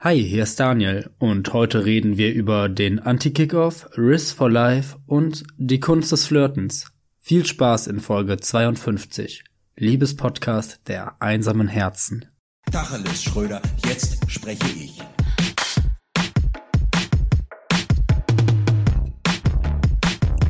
Hi, hier ist Daniel und heute reden wir über den Anti-Kickoff, Risk for Life und die Kunst des Flirtens. Viel Spaß in Folge 52. Liebespodcast der einsamen Herzen. Tacheles, Schröder, jetzt spreche ich.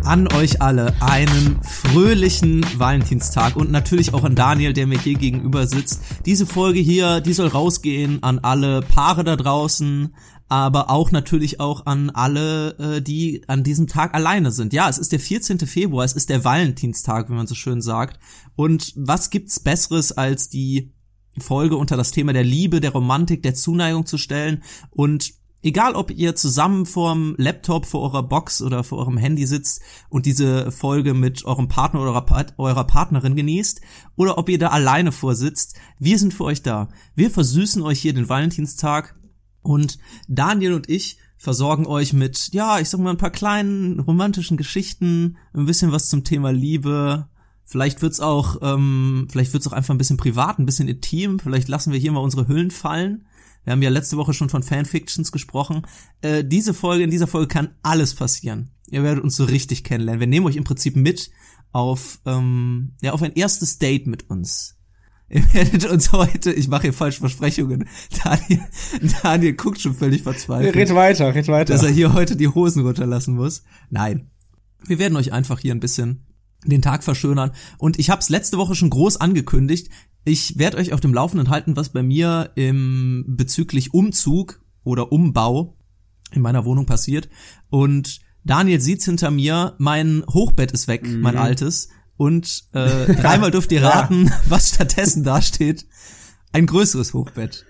An euch alle einen fröhlichen Valentinstag und natürlich auch an Daniel, der mir hier gegenüber sitzt. Diese Folge hier, die soll rausgehen an alle Paare da draußen, aber auch natürlich auch an alle, äh, die an diesem Tag alleine sind. Ja, es ist der 14. Februar, es ist der Valentinstag, wie man so schön sagt. Und was gibt's Besseres als die Folge unter das Thema der Liebe, der Romantik, der Zuneigung zu stellen und egal ob ihr zusammen vorm Laptop, vor eurer Box oder vor eurem Handy sitzt und diese Folge mit eurem Partner oder eurer Partnerin genießt oder ob ihr da alleine vorsitzt, wir sind für euch da. Wir versüßen euch hier den Valentinstag und Daniel und ich versorgen euch mit, ja, ich sag mal ein paar kleinen romantischen Geschichten, ein bisschen was zum Thema Liebe, Vielleicht wird's auch, ähm, vielleicht wird's auch einfach ein bisschen privat, ein bisschen intim. Vielleicht lassen wir hier mal unsere Hüllen fallen. Wir haben ja letzte Woche schon von Fanfictions gesprochen. Äh, diese Folge, in dieser Folge kann alles passieren. Ihr werdet uns so richtig kennenlernen. Wir nehmen euch im Prinzip mit auf, ähm, ja, auf ein erstes Date mit uns. Ihr werdet uns heute, ich mache hier falsche Versprechungen. Daniel, Daniel guckt schon völlig verzweifelt. Red weiter, red weiter. Dass er hier heute die Hosen runterlassen muss. Nein. Wir werden euch einfach hier ein bisschen den Tag verschönern. Und ich habe es letzte Woche schon groß angekündigt. Ich werde euch auf dem Laufenden halten, was bei mir im bezüglich Umzug oder Umbau in meiner Wohnung passiert. Und Daniel sieht's hinter mir, mein Hochbett ist weg, mhm. mein altes. Und äh, dreimal dürft ihr raten, ja. was stattdessen dasteht. Ein größeres Hochbett.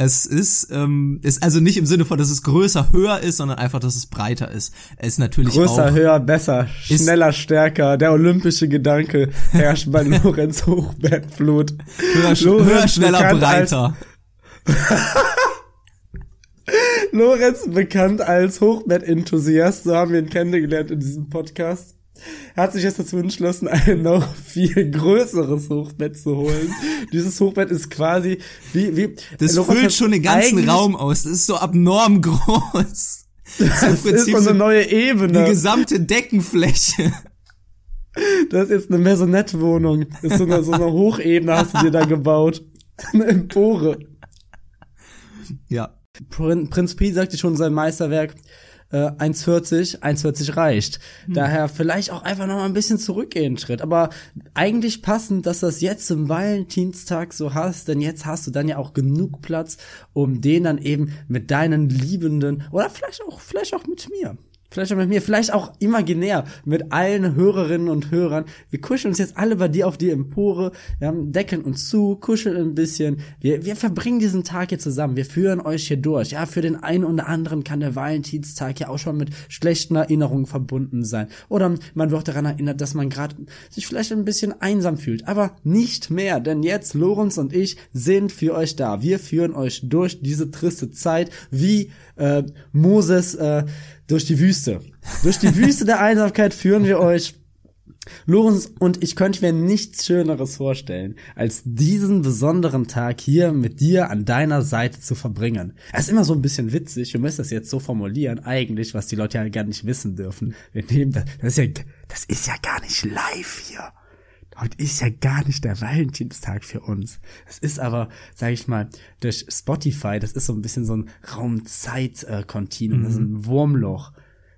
Es ist, ähm, ist also nicht im Sinne von, dass es größer, höher ist, sondern einfach, dass es breiter ist. Es ist natürlich größer, auch, höher, besser, schneller, stärker. Der olympische Gedanke herrscht bei Lorenz Hochbettflut. Höher, höher schneller, breiter. Lorenz bekannt als Hochbett-Enthusiast, so haben wir ihn kennengelernt in diesem Podcast hat sich jetzt dazu entschlossen, ein noch viel größeres Hochbett zu holen. Dieses Hochbett ist quasi wie wie das füllt schon den ganzen Raum aus. Das ist so abnorm groß. Das, das ist so eine neue Ebene. Die gesamte Deckenfläche. Das ist jetzt eine Maisonette-Wohnung. Das ist so eine, so eine Hochebene hast du dir da gebaut. Eine Empore. Ja. Prinz Pi sagte schon sein Meisterwerk, äh, 1,40, 1,40 reicht. Hm. Daher vielleicht auch einfach noch mal ein bisschen zurückgehen Schritt. Aber eigentlich passend, dass das jetzt zum Valentinstag so hast, denn jetzt hast du dann ja auch genug Platz, um den dann eben mit deinen Liebenden oder vielleicht auch, vielleicht auch mit mir Vielleicht auch mit mir, vielleicht auch imaginär mit allen Hörerinnen und Hörern. Wir kuscheln uns jetzt alle bei dir auf die Empore, haben, decken uns zu, kuscheln ein bisschen. Wir, wir verbringen diesen Tag hier zusammen. Wir führen euch hier durch. Ja, für den einen oder anderen kann der Valentinstag ja auch schon mit schlechten Erinnerungen verbunden sein. Oder man wird daran erinnert, dass man gerade sich vielleicht ein bisschen einsam fühlt. Aber nicht mehr, denn jetzt, Lorenz und ich, sind für euch da. Wir führen euch durch diese triste Zeit, wie äh, Moses äh, durch die Wüste. Durch die Wüste der Einsamkeit führen wir euch. Lorenz und ich könnte mir nichts Schöneres vorstellen, als diesen besonderen Tag hier mit dir an deiner Seite zu verbringen. Es ist immer so ein bisschen witzig, wir müssen das jetzt so formulieren, eigentlich, was die Leute ja gar nicht wissen dürfen. Wir nehmen das, das ist ja, das ist ja gar nicht live hier. Heute ist ja gar nicht der Valentinstag für uns. Es ist aber, sage ich mal, durch Spotify, das ist so ein bisschen so ein Raum-Zeit-Kontinuum, das ist ein mhm. Wurmloch.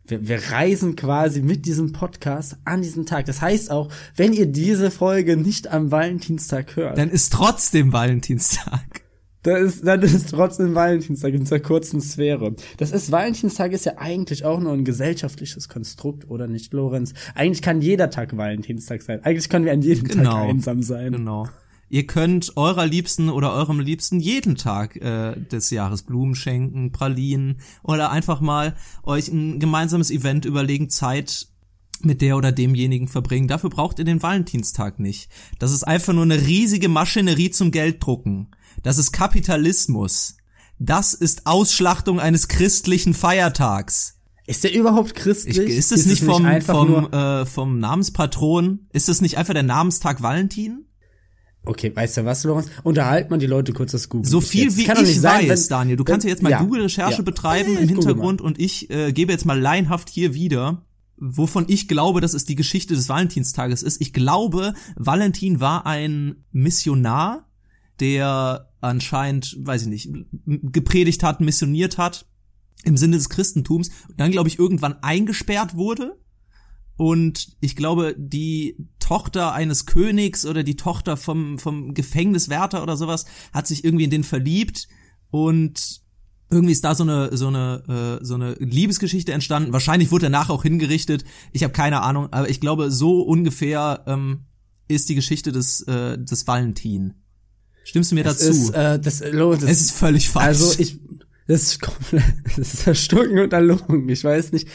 Wir, wir reisen quasi mit diesem Podcast an diesen Tag. Das heißt auch, wenn ihr diese Folge nicht am Valentinstag hört, dann ist trotzdem Valentinstag. Da ist, dann ist trotzdem Valentinstag in dieser kurzen Sphäre. Das ist, Valentinstag ist ja eigentlich auch nur ein gesellschaftliches Konstrukt, oder nicht, Lorenz? Eigentlich kann jeder Tag Valentinstag sein. Eigentlich können wir an jedem genau, Tag einsam sein. Genau. Ihr könnt eurer Liebsten oder eurem Liebsten jeden Tag äh, des Jahres Blumen schenken, Pralinen oder einfach mal euch ein gemeinsames Event überlegen, Zeit mit der oder demjenigen verbringen. Dafür braucht ihr den Valentinstag nicht. Das ist einfach nur eine riesige Maschinerie zum Gelddrucken. Das ist Kapitalismus. Das ist Ausschlachtung eines christlichen Feiertags. Ist der überhaupt christlich? Ich, ist es nicht vom, nicht vom, äh, vom Namenspatron? Ist es nicht einfach der Namenstag Valentin? Okay, weißt du was, Lorenz? Unterhalt man die Leute kurz das Google. So viel jetzt. wie Kann ich sein, weiß, wenn- Daniel. Du kannst ja jetzt mal ja, Google-Recherche ja. betreiben Ja, im Hintergrund und ich äh, gebe jetzt mal laienhaft hier wieder, wovon ich glaube, dass es die Geschichte des Valentinstages ist. Ich glaube, Valentin war ein Missionar, der anscheinend, weiß ich nicht, gepredigt hat, missioniert hat im Sinne des Christentums und dann, glaube ich, irgendwann eingesperrt wurde. Und ich glaube, die Tochter eines Königs oder die Tochter vom, vom Gefängniswärter oder sowas hat sich irgendwie in den verliebt und irgendwie ist da so eine so eine äh, so eine Liebesgeschichte entstanden. Wahrscheinlich wurde nachher auch hingerichtet. Ich habe keine Ahnung, aber ich glaube, so ungefähr ähm, ist die Geschichte des äh, des Valentin. Stimmst du mir Es dazu? ist, äh, das, Lorenz, das es ist völlig falsch. Also ich, das ist komplett, das ist erstunken und erlogen. Ich weiß nicht,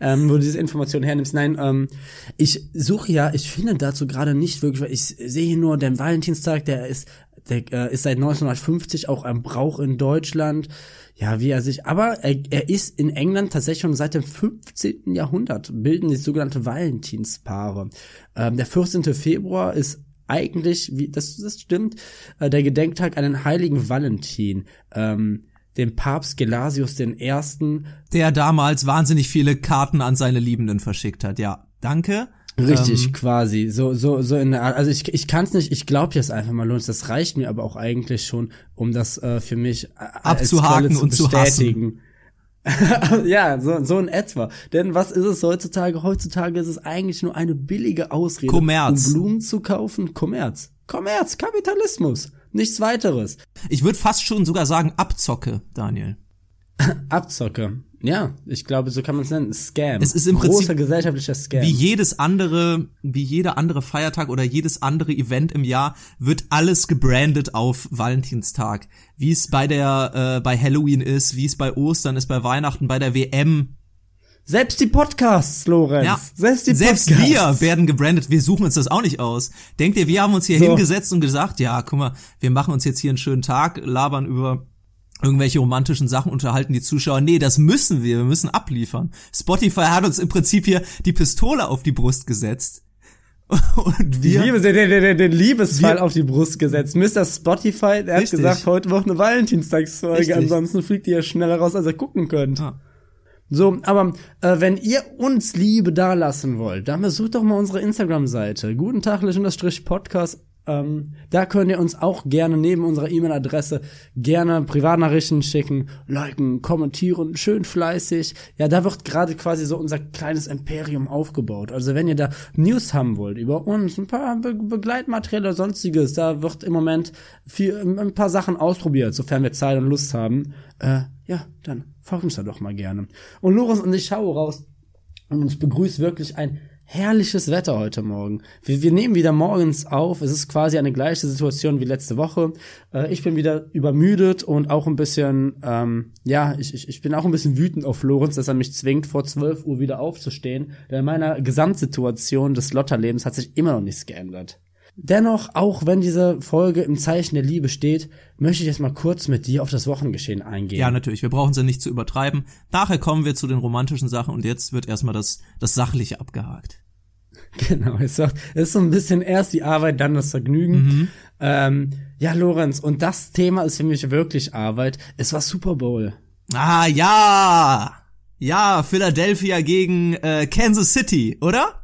ähm, wo du diese Information hernimmst. Nein, ähm, ich suche ja, ich finde dazu gerade nicht wirklich, weil ich sehe hier nur den Valentinstag, der ist, der äh, ist seit 1950 auch ein Brauch in Deutschland. Ja, wie er sich, aber er, er ist in England tatsächlich schon seit dem 15. Jahrhundert, bilden sich sogenannte Valentinspaare. Ähm, der 14. Februar ist eigentlich, wie das, das stimmt, äh, der Gedenktag an den heiligen Valentin, ähm, dem Papst Gelasius I. der damals wahnsinnig viele Karten an seine Liebenden verschickt hat. Ja, danke. Richtig, Ähm, quasi. So, so, so in der Art. Also ich, ich kann es nicht, ich glaube jetzt einfach mal los. Das reicht mir aber auch eigentlich schon, um das äh, für mich äh, Abzuhaken Quelle und zu bestätigen. ja, so, so in etwa. Denn was ist es heutzutage? Heutzutage ist es eigentlich nur eine billige Ausrede, Kommerz. um Blumen zu kaufen. Kommerz. Kommerz, Kapitalismus. Nichts weiteres. Ich würde fast schon sogar sagen Abzocke, Daniel. Abzocke. Ja, ich glaube, so kann man es nennen. Scam. Es ist im Großer Prinzip gesellschaftlicher Scam. Wie jedes andere, wie jeder andere Feiertag oder jedes andere Event im Jahr wird alles gebrandet auf Valentinstag. Wie es bei der, äh, bei Halloween ist, wie es bei Ostern ist, bei Weihnachten, bei der WM. Selbst die Podcasts, Lorenz. Ja, Selbst die selbst Podcasts. wir werden gebrandet. Wir suchen uns das auch nicht aus. Denkt ihr, wir haben uns hier So. hingesetzt und gesagt, ja, guck mal, wir machen uns jetzt hier einen schönen Tag, labern über irgendwelche romantischen Sachen, unterhalten die Zuschauer. Nee, das müssen wir. Wir müssen abliefern. Spotify hat uns im Prinzip hier die Pistole auf die Brust gesetzt. Und wir, Liebe, den, den, den, den Liebesfall Wir- auf die Brust gesetzt. Mr. Spotify, der hat Richtig. gesagt, heute wird eine Valentinstagsfolge, Richtig. ansonsten fliegt ihr schneller raus, als ihr gucken könnt. Ja. So, aber äh, wenn ihr uns Liebe dalassen wollt, dann besucht doch mal unsere Instagram-Seite. Guten Tag, Podcast. Ähm, da könnt ihr uns auch gerne neben unserer E-Mail-Adresse gerne Privatnachrichten schicken, liken, kommentieren, schön fleißig. Ja, da wird gerade quasi so unser kleines Imperium aufgebaut. Also wenn ihr da News haben wollt über uns, ein paar Be Begleitmaterial oder sonstiges, da wird im Moment viel, ein paar Sachen ausprobiert, sofern wir Zeit und Lust haben. Äh, ja, dann folgt uns da doch mal gerne. Und Lorenz und ich schaue raus und uns begrüßt wirklich ein herrliches Wetter heute Morgen. Wir, wir nehmen wieder morgens auf. Es ist quasi eine gleiche Situation wie letzte Woche. Äh, ich bin wieder übermüdet und auch ein bisschen, ähm, ja, ich, ich, ich bin auch ein bisschen wütend auf Lorenz, dass er mich zwingt, vor 12 Uhr wieder aufzustehen. Denn in meiner Gesamtsituation des Lotterlebens hat sich immer noch nichts geändert. Dennoch, auch wenn diese Folge im Zeichen der Liebe steht, möchte ich jetzt mal kurz mit dir auf das Wochengeschehen eingehen. ja, natürlich. Wir brauchen sie nicht zu übertreiben. Nachher kommen wir zu den romantischen Sachen und jetzt wird erstmal das, das Sachliche abgehakt. Genau, es ist, so ein bisschen erst die Arbeit, dann das Vergnügen. Ähm, ja, Lorenz, und das Thema ist für mich wirklich Arbeit. Es war Super Bowl. Ah, ja! Ja, Philadelphia gegen äh, Kansas City, oder?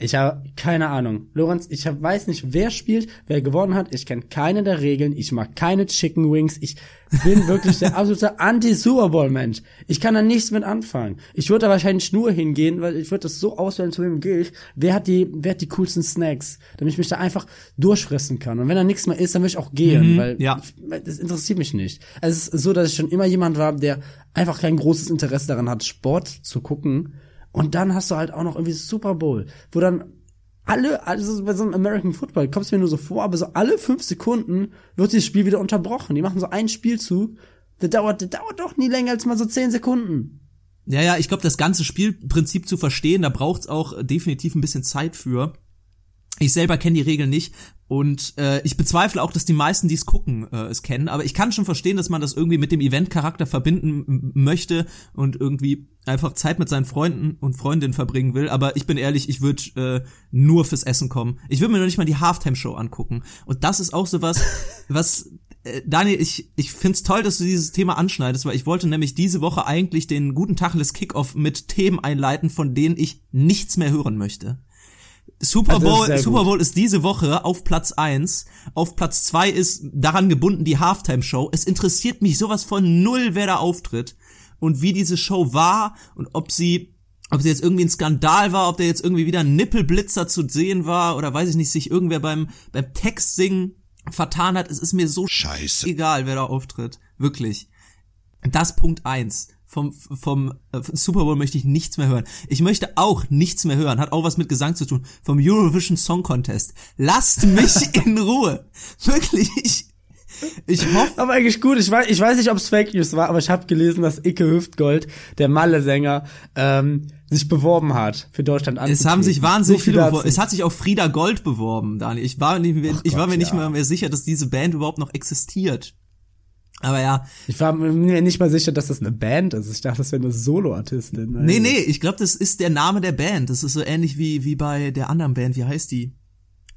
Ich habe keine Ahnung. Lorenz, ich hab, weiß nicht, wer spielt, wer gewonnen hat. Ich kenne keine der Regeln. Ich mag keine Chicken Wings. Ich bin wirklich der absolute Anti-Super Bowl-Mensch. Ich kann da nichts mit anfangen. Ich würde da wahrscheinlich nur hingehen, weil ich würde das so auswählen, zu wem gehe ich. Wer hat die, wer hat die coolsten Snacks? Damit ich mich da einfach durchfressen kann. Und wenn da nichts mehr ist, dann will ich auch gehen, Mhm, weil ja. ich, weil das interessiert mich nicht. Es ist so, dass ich schon immer jemand war, der einfach kein großes Interesse daran hat, Sport zu gucken. Und dann hast du halt auch noch irgendwie Super Bowl, wo dann alle, also bei so einem American Football kommst mir nur so vor, aber so alle fünf Sekunden wird dieses Spiel wieder unterbrochen. Die machen so einen Spielzug, der dauert, der dauert doch nie länger als mal so zehn Sekunden. Ja, ja, ich glaube, das ganze Spielprinzip zu verstehen, da braucht's auch definitiv ein bisschen Zeit für. Ich selber kenne die Regeln nicht und äh, ich bezweifle auch, dass die meisten, die es gucken, äh, es kennen. Aber ich kann schon verstehen, dass man das irgendwie mit dem Event-Charakter verbinden möchte und irgendwie einfach Zeit mit seinen Freunden und Freundinnen verbringen will. Aber ich bin ehrlich, ich würde äh, nur fürs Essen kommen. Ich würde mir noch nicht mal die Halftime-Show angucken. Und das ist auch so was, was äh, Daniel, ich, ich find's toll, dass du dieses Thema anschneidest, weil ich wollte nämlich diese Woche eigentlich den guten Tacheles Kickoff mit Themen einleiten, von denen ich nichts mehr hören möchte. Super Bowl, Super Bowl ist diese Woche auf Platz eins. Auf Platz zwei ist daran gebunden die Halftime Show. Es interessiert mich sowas von null, wer da auftritt und wie diese Show war und ob sie ob sie jetzt irgendwie ein Skandal war, ob der jetzt irgendwie wieder ein Nippelblitzer zu sehen war oder weiß ich nicht, sich irgendwer beim beim Text singen vertan hat. Es ist mir so Scheiße. egal, wer da auftritt. Wirklich. Das Punkt eins vom, vom äh, Super Bowl möchte ich nichts mehr hören. Ich möchte auch nichts mehr hören, hat auch was mit Gesang zu tun, vom Eurovision Song Contest. Lasst mich in Ruhe. Wirklich, ich, ich hoffe. Aber eigentlich gut, ich weiß, ich weiß nicht, ob es Fake News war, aber ich habe gelesen, dass Icke Hüftgold, der Malle-Sänger, ähm, sich beworben hat, für Deutschland Es haben sich wahnsinnig so viele beworben. Es hat sich auch Frieda Gold beworben, Daniel. Ich war, nicht, ich Gott, war mir nicht ja. mehr sicher, dass diese Band überhaupt noch existiert. Aber ja. Ich war mir nicht mal sicher, dass das eine Band ist. Ich dachte, das wäre eine Soloartistin. Also. Nee, nee, ich glaube, das ist der Name der Band. Das ist so ähnlich wie, wie bei der anderen Band. Wie heißt die?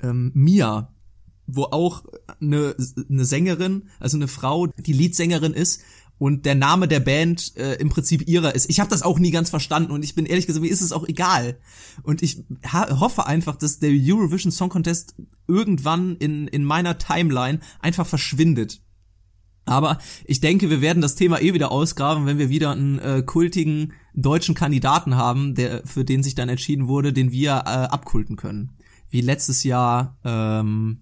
Ähm, Mia. Wo auch eine, eine Sängerin, also eine Frau, die Leadsängerin ist und der Name der Band äh, im Prinzip ihrer ist. Ich habe das auch nie ganz verstanden und ich bin ehrlich gesagt, mir ist es auch egal. Und ich hoffe einfach, dass der Eurovision Song Contest irgendwann in, in meiner Timeline einfach verschwindet aber ich denke, wir werden das Thema eh wieder ausgraben, wenn wir wieder einen äh, kultigen deutschen Kandidaten haben, der für den sich dann entschieden wurde, den wir äh, abkulten können. Wie letztes Jahr, ähm,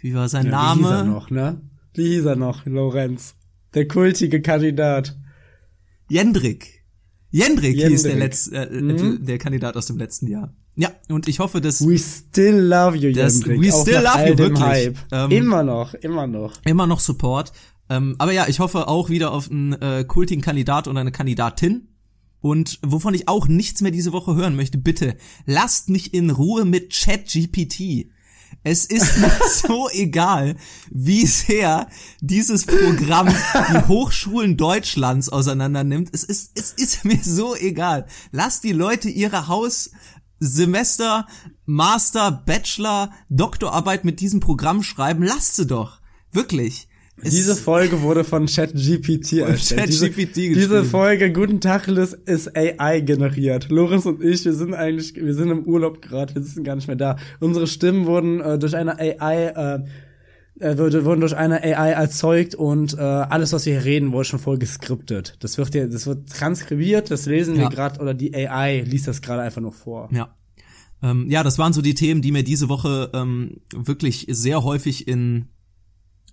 wie war sein ja, Name? Wie hieß er noch, ne? Wie hieß er noch, Lorenz? Der kultige Kandidat. Jendrik. Jendrik, Jendrik. hieß der, Letz, äh, mhm. der Kandidat aus dem letzten Jahr. Ja, und ich hoffe, dass We still love you, das, Jendrik. We still love you, wirklich. Hype. Ähm, immer noch, immer noch. Immer noch Support. Ähm, aber ja, ich hoffe auch wieder auf einen äh, kultigen Kandidat und eine Kandidatin. Und wovon ich auch nichts mehr diese Woche hören möchte, bitte, lasst mich in Ruhe mit ChatGPT. Es ist mir so egal, wie sehr dieses Programm die Hochschulen Deutschlands auseinander nimmt. Es ist, es ist mir so egal. Lasst die Leute ihre Haus, Semester, Master, Bachelor, Doktorarbeit mit diesem Programm schreiben, lasst sie doch. Wirklich. Es diese Folge wurde von ChatGPT erstellt. ChatGPT diese, diese Folge Guten Tag Liz ist AI generiert. Lorenz und ich, wir sind eigentlich, wir sind im Urlaub gerade, wir sind gar nicht mehr da. Unsere Stimmen wurden äh, durch eine AI äh, äh wurden durch eine AI erzeugt und äh, alles, was wir hier reden, wurde schon voll geskriptet. Das wird ja, das wird transkribiert, das lesen ja. wir gerade oder die AI liest das gerade einfach noch vor. Ja. Ähm, ja, das waren so die Themen, die mir diese Woche ähm, wirklich sehr häufig in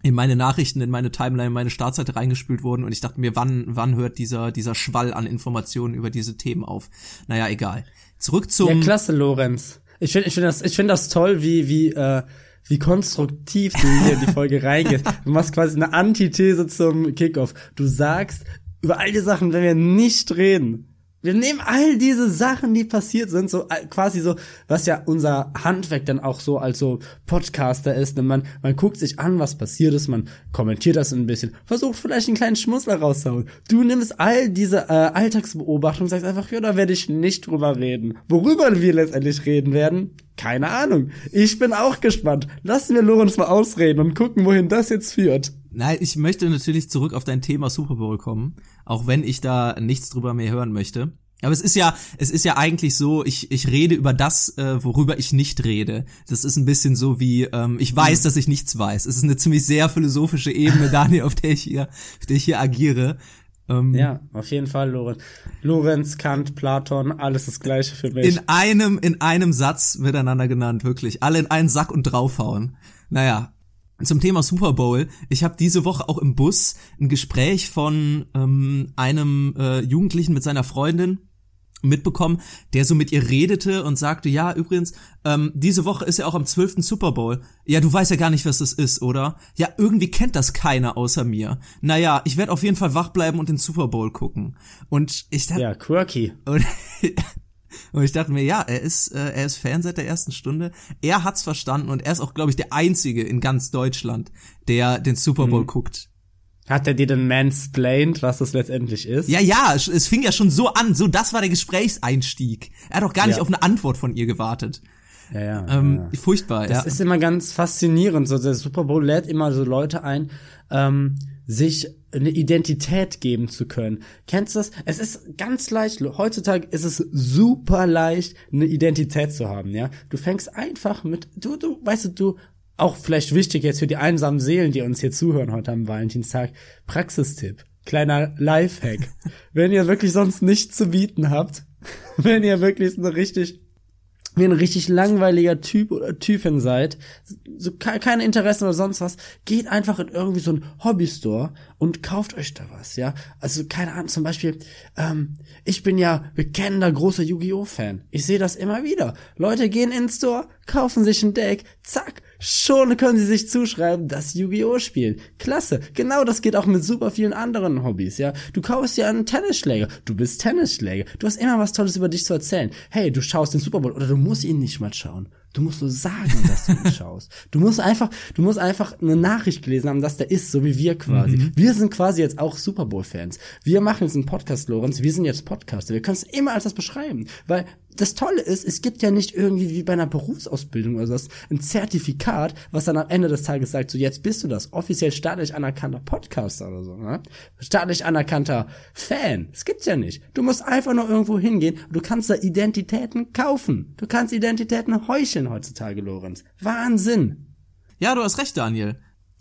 in meine Nachrichten, in meine Timeline, in meine Startseite reingespült wurden und ich dachte mir, wann, wann hört dieser, dieser Schwall an Informationen über diese Themen auf? Naja, egal. Zurück zum. Ja, klasse, Lorenz. Ich finde ich finde das, ich finde das toll, wie, wie, äh, wie konstruktiv du hier in die Folge reingehst. Du machst quasi eine Antithese zum Kickoff. Du sagst, über all die Sachen, wenn wir nicht reden, wir nehmen all diese Sachen, die passiert sind, so äh, quasi so, was ja unser Handwerk dann auch so als so Podcaster ist. Ne? Man, man guckt sich an, was passiert ist, man kommentiert das ein bisschen, versucht vielleicht einen kleinen Schmussler rauszuhauen. Du nimmst all diese äh, Alltagsbeobachtungen und sagst einfach, ja, da werde ich nicht drüber reden. Worüber wir letztendlich reden werden, keine Ahnung. Ich bin auch gespannt. Lassen wir Lorenz mal ausreden und gucken, wohin das jetzt führt. Nein, ich möchte natürlich zurück auf dein Thema Super Bowl kommen, auch wenn ich da nichts drüber mehr hören möchte. Aber es ist ja, es ist ja eigentlich so, ich, ich rede über das, äh, worüber ich nicht rede. Das ist ein bisschen so wie, ähm, ich weiß, mhm. dass ich nichts weiß. Es ist eine ziemlich sehr philosophische Ebene, Daniel, auf der ich hier, auf der ich hier agiere. Ähm, ja, auf jeden Fall, Lorenz. Lorenz, Kant, Platon, alles das Gleiche für mich. In einem, in einem Satz miteinander genannt, wirklich. Alle in einen Sack und draufhauen. Naja, zum Thema Super Bowl. Ich habe diese Woche auch im Bus ein Gespräch von ähm, einem äh, Jugendlichen mit seiner Freundin mitbekommen, der so mit ihr redete und sagte, ja, übrigens, ähm, diese Woche ist ja auch am 12. Super Bowl. Ja, du weißt ja gar nicht, was das ist, oder? Ja, irgendwie kennt das keiner außer mir. Naja, ich werde auf jeden Fall wach bleiben und den Super Bowl gucken. Und ich dachte... Ja, quirky. Und, Und ich dachte mir, ja, er ist, äh, er ist Fan seit der ersten Stunde. Er hat's verstanden und er ist auch, glaube ich, der einzige in ganz Deutschland, der den Super Bowl mhm. guckt. Hat er dir denn mansplained, was das letztendlich ist? Ja, ja, es fing ja schon so an. So, das war der Gesprächseinstieg. Er hat auch gar nicht ja. auf eine Antwort von ihr gewartet. Ja, ja, ähm, ja. Furchtbar, das ja. ist immer ganz faszinierend. So, der Super Bowl lädt immer so Leute ein, ähm, sich eine Identität geben zu können. Kennst du das? Es ist ganz leicht, heutzutage ist es super leicht, eine Identität zu haben, ja. Du fängst einfach mit, du, du, weißt du, du, auch vielleicht wichtig jetzt für die einsamen Seelen, die uns hier zuhören heute am Valentinstag, Praxistipp, kleiner Lifehack. wenn ihr wirklich sonst nichts zu bieten habt, wenn ihr wirklich eine richtig wie ein richtig langweiliger Typ oder Typin seid, so keine Interessen oder sonst was, geht einfach in irgendwie so ein Hobbystore und kauft euch da was, ja. Also keine Ahnung, zum Beispiel, ähm, ich bin ja bekennender großer Yu-Gi-Oh! Fan. Ich sehe das immer wieder. Leute gehen in den Store, kaufen sich ein Deck, zack, schon können sie sich zuschreiben, das Yu-Gi-Oh! spielen. Klasse. Genau das geht auch mit super vielen anderen Hobbys, ja. Du kaufst dir einen Tennisschläger. Du bist Tennisschläger. Du hast immer was Tolles über dich zu erzählen. Hey, du schaust den Super Bowl oder du musst ihn nicht mal schauen. Du musst nur sagen, dass du ihn schaust. Du musst einfach, du musst einfach eine Nachricht gelesen haben, dass der ist, so wie wir quasi. Mhm. Wir sind quasi jetzt auch Super Bowl Fans. Wir machen jetzt einen Podcast, Lorenz. Wir sind jetzt Podcaster. Wir können es immer als das beschreiben, weil das Tolle ist, es gibt ja nicht irgendwie wie bei einer Berufsausbildung oder so ein Zertifikat, was dann am Ende des Tages sagt, so jetzt bist du das offiziell staatlich anerkannter Podcaster oder so, ne? Staatlich anerkannter Fan. Das gibt's ja nicht. Du musst einfach nur irgendwo hingehen und du kannst da Identitäten kaufen. Du kannst Identitäten heucheln heutzutage, Lorenz. Wahnsinn. Ja, du hast recht, Daniel.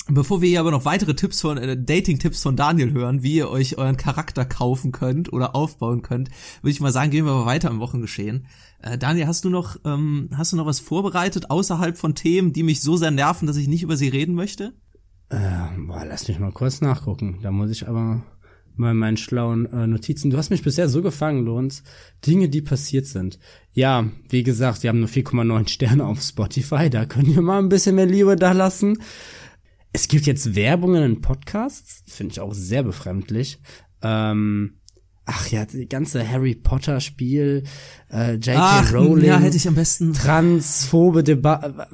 Bevor wir hier aber noch weitere Tipps von äh, Dating-Tipps von Daniel hören, wie ihr euch euren Charakter kaufen könnt oder aufbauen könnt, würde ich mal sagen, gehen wir aber weiter im Wochengeschehen. Äh, Daniel, hast du noch ähm, hast du noch was vorbereitet außerhalb von Themen, die mich so sehr nerven, dass ich nicht über sie reden möchte? Äh, boah, lass mich mal kurz nachgucken. Da muss ich aber mal meinen schlauen äh, Notizen. Du hast mich bisher so gefangen, Lorenz. Dinge, die passiert sind. Ja, wie gesagt, wir haben nur 4,9 Sterne auf Spotify. Da können wir mal ein bisschen mehr Liebe da lassen. Es gibt jetzt Werbungen in Podcasts, finde ich auch sehr befremdlich. Ähm, ach ja, die ganze Harry Potter Spiel, äh, J.K. Rowling, ja, hätte ich am besten transphobe Debatte.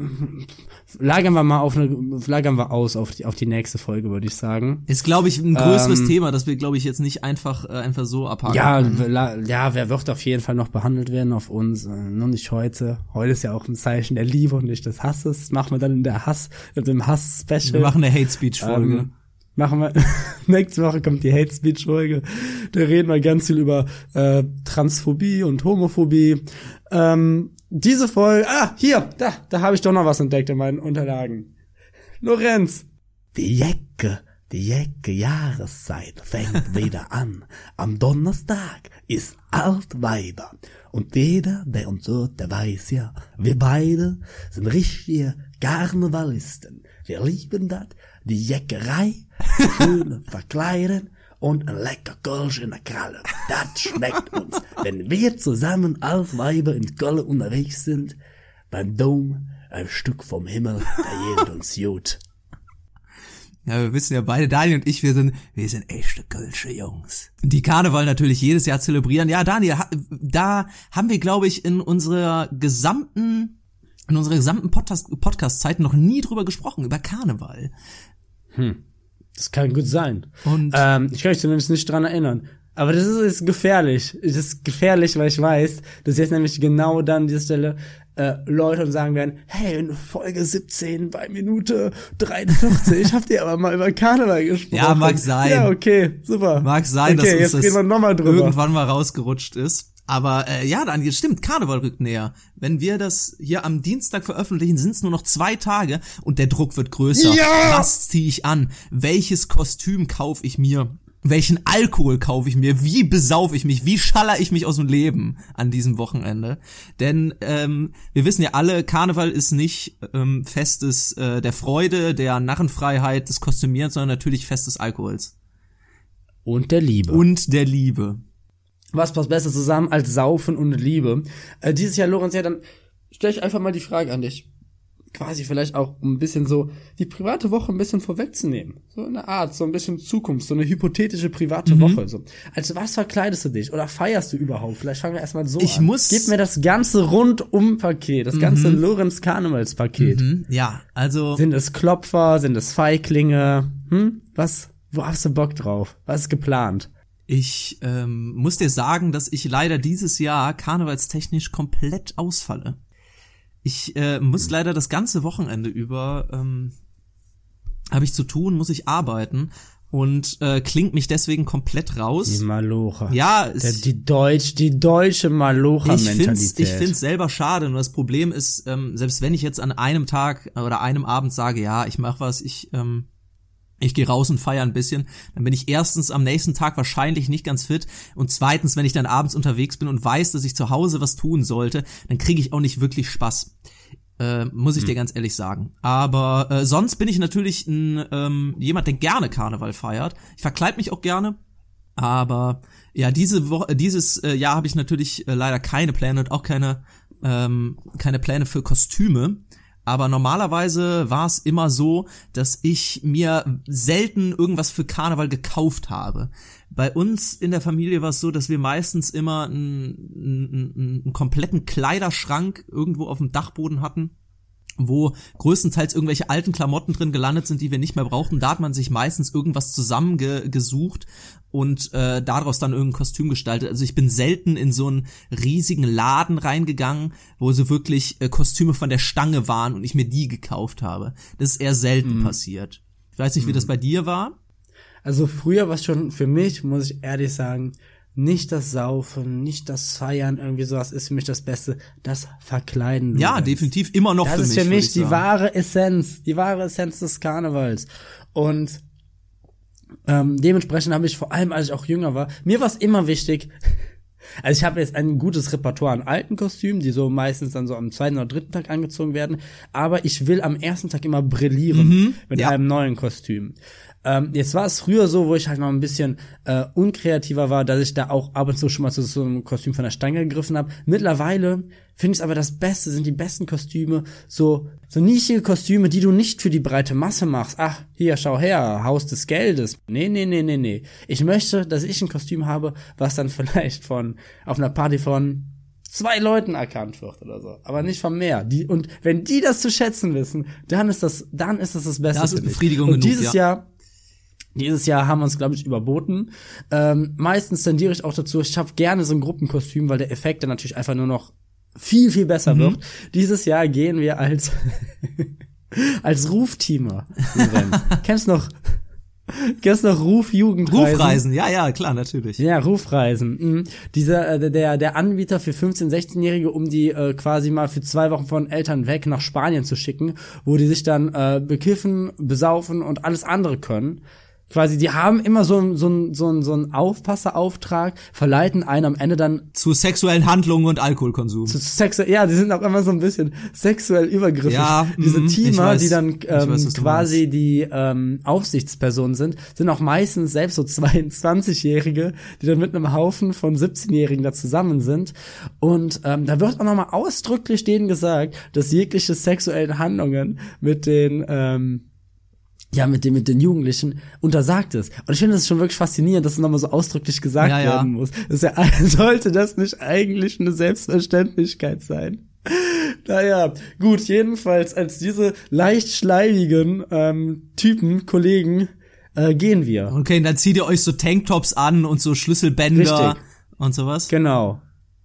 Lagern wir mal auf eine, lagern wir aus auf die, auf die nächste Folge, würde ich sagen. Ist, glaube ich, ein größeres ähm, Thema, das wir, glaube ich, jetzt nicht einfach, äh, einfach so abhaken Ja, ja, wer wird auf jeden Fall noch behandelt werden auf uns, äh, nur nicht heute. Heute ist ja auch ein Zeichen der Liebe und nicht des Hasses. Machen wir dann in der Hass, in dem Hass-Special. Wir machen eine Hate-Speech-Folge. Ähm, machen wir, nächste Woche kommt die Hate Speech Folge. Da reden wir ganz viel über äh, Transphobie und Homophobie. Ähm, diese Folge, ah, hier, da, da habe ich doch noch was entdeckt in meinen Unterlagen. Lorenz. Die Jecke, die Jecke Jahreszeit fängt wieder an. Am Donnerstag ist Altweiber. Und jeder, der uns hört, der weiß ja, wir beide sind richtige Karnevalisten. Wir lieben das, die Jäckerei, schöne Verkleiden und ein lecker Kölsch in der Kralle. Das schmeckt uns. Wenn wir zusammen als Weiber in Köln unterwegs sind, beim Dom, ein Stück vom Himmel, da geht uns gut. Ja, wir wissen ja beide, Daniel und ich, wir sind, wir sind echte Kölsche Jungs. Die Karneval natürlich jedes Jahr zelebrieren. Ja, Daniel, da haben wir, glaube ich, in unserer gesamten, in unserer gesamten Podcast-Zeit noch nie drüber gesprochen, über Karneval. Hm. Das kann gut sein. Und ähm, ich kann mich zumindest nicht dran erinnern. Aber das ist, ist gefährlich. Das ist gefährlich, weil ich weiß, dass jetzt nämlich genau dann diese Stelle äh, Leute und sagen werden, hey, in Folge 17 bei Minute 43 habt ihr aber mal über Karneval gesprochen. Ja, mag sein. Ja, okay, super. Mag sein, okay, dass uns das irgendwann mal rausgerutscht ist. Aber äh, ja, dann stimmt, Karneval rückt näher. Wenn wir das hier am Dienstag veröffentlichen, sind es nur noch zwei Tage und der Druck wird größer. Ja! Was ziehe ich an? Welches Kostüm kaufe ich mir? Welchen Alkohol kaufe ich mir? Wie besaufe ich mich? Wie schaller ich mich aus dem Leben an diesem Wochenende? Denn ähm, wir wissen ja alle, Karneval ist nicht ähm, Festes äh, der Freude, der Narrenfreiheit, des Kostümierens, sondern natürlich Fest des Alkohols. Und der Liebe. Und der Liebe was passt besser zusammen als Saufen und Liebe? Äh, dieses Jahr, Lorenz, ja, dann stell ich einfach mal die Frage an dich. quasi vielleicht auch um ein bisschen so die private Woche ein bisschen vorwegzunehmen. So eine Art, so ein bisschen Zukunft, so eine hypothetische private Mhm. Woche. So. Also was verkleidest du dich oder feierst du überhaupt? Vielleicht fangen wir erstmal so Ich an. muss- Gib mir das ganze Rundum-Paket, das ganze Lorenz Karnevals-Paket. Hm, ja, also Sind es Klopfer, sind es Feiglinge? Hm? Was, wo hast du Bock drauf? Was ist geplant? Ich ähm, muss dir sagen, dass ich leider dieses Jahr karnevalstechnisch komplett ausfalle. Ich äh, muss leider das ganze Wochenende über ähm, habe ich zu tun, muss ich arbeiten und äh, klingt mich deswegen komplett raus. Die Malocha. Ja, es, die Deutsch, die deutsche Malocha-Mentalität. ich find's selber schade. Nur das Problem ist, ähm, selbst wenn ich jetzt an einem Tag oder einem Abend sage, ja, ich mach was, ich ähm, ich gehe raus und feier ein bisschen, dann bin ich erstens am nächsten Tag wahrscheinlich nicht ganz fit und zweitens, wenn ich dann abends unterwegs bin und weiß, dass ich zu Hause was tun sollte, dann kriege ich auch nicht wirklich Spaß. Äh, muss ich dir ganz ehrlich sagen. Aber äh, sonst bin ich natürlich ein, ähm, jemand, der gerne Karneval feiert. Ich verkleid mich auch gerne. Aber ja, diese Woche, dieses äh, Jahr habe ich natürlich äh, leider keine Pläne und auch keine ähm, keine Pläne für Kostüme. Aber normalerweise war es immer so, dass ich mir selten irgendwas für Karneval gekauft habe. Bei uns in der Familie war es so, dass wir meistens immer einen, einen, einen kompletten Kleiderschrank irgendwo auf dem Dachboden hatten wo größtenteils irgendwelche alten Klamotten drin gelandet sind, die wir nicht mehr brauchten. Da hat man sich meistens irgendwas zusammengesucht und äh, daraus dann irgendein Kostüm gestaltet. Also ich bin selten in so einen riesigen Laden reingegangen, wo so wirklich äh, Kostüme von der Stange waren und ich mir die gekauft habe. Das ist eher selten passiert. Ich weiß nicht, wie das bei dir war. Also früher war es schon für mich, muss ich ehrlich sagen, nicht das Saufen, nicht das Feiern, irgendwie sowas ist für mich das Beste. Das Verkleiden. Ja, Lorenz. definitiv immer noch Das für ist mich. für würd mich ich die wahre Essenz, die wahre Essenz des Karnevals. Und ähm, dementsprechend habe ich vor allem, als ich auch jünger war, mir war es immer wichtig, also ich habe jetzt ein gutes Repertoire an alten Kostümen, die so meistens dann so am zweiten oder dritten Tag angezogen werden, aber ich will am ersten Tag immer brillieren mit Mhm. ja. einem neuen Kostüm. Ähm, jetzt war es früher so, wo ich halt noch ein bisschen äh, unkreativer war, dass ich da auch ab und zu schon mal zu so einem Kostüm von der Stange gegriffen habe. Mittlerweile finde ich aber das Beste, sind die besten Kostüme, so, so nischige Kostüme, die du nicht für die breite Masse machst. Ach, hier, schau her, Haus des Geldes. Nee, nee, nee, nee, nee. Ich möchte, dass ich ein Kostüm habe, was dann vielleicht von, auf einer Party von zwei Leuten erkannt wird oder so, aber nicht von mehr. Die, und wenn die das zu schätzen wissen, dann ist das, dann ist das das Beste. Das ist. Befriedigung Und genug, dieses ja. Jahr dieses Jahr haben wir uns, glaube ich, überboten. Ähm, meistens tendiere ich auch dazu, ich habe gerne so ein Gruppenkostüm, weil der Effekt dann natürlich einfach nur noch viel, viel besser Mhm. wird. Dieses Jahr gehen wir als, als Rufteamer. Kennst noch, kennst noch Rufjugendreisen? Rufreisen, ja, ja, klar, natürlich. Ja, Rufreisen. Mhm. Dieser, äh, der, der Anbieter für 15-, 16-Jährige, um die äh, quasi mal für zwei Wochen von Eltern weg nach Spanien zu schicken, wo die sich dann äh, bekiffen, besaufen und alles andere können. Quasi, die haben immer so, so, so, so einen Aufpasserauftrag, verleiten einen am Ende dann Zu sexuellen Handlungen und Alkoholkonsum. zu sexuell, ja, die sind auch immer so ein bisschen sexuell übergriffig. Ja, Diese mhm, Teamer, die dann ähm, weiß, quasi die ähm, Aufsichtspersonen sind, sind auch meistens selbst so 22-Jährige, die dann mit einem Haufen von 17-Jährigen da zusammen sind. Und ähm, da wird auch nochmal ausdrücklich denen gesagt, dass jegliche sexuellen Handlungen mit den ähm, ja, mit den, mit den Jugendlichen untersagt ist. Und ich finde das schon wirklich faszinierend, dass es nochmal so ausdrücklich gesagt Ja, ja. werden muss. Das ist ja, sollte das nicht eigentlich eine Selbstverständlichkeit sein? Naja, gut, jedenfalls als diese leicht schleimigen ähm, Typen, Kollegen, äh, gehen wir. Okay, dann zieht ihr euch so Tanktops an und so Schlüsselbänder Richtig. und sowas. Genau.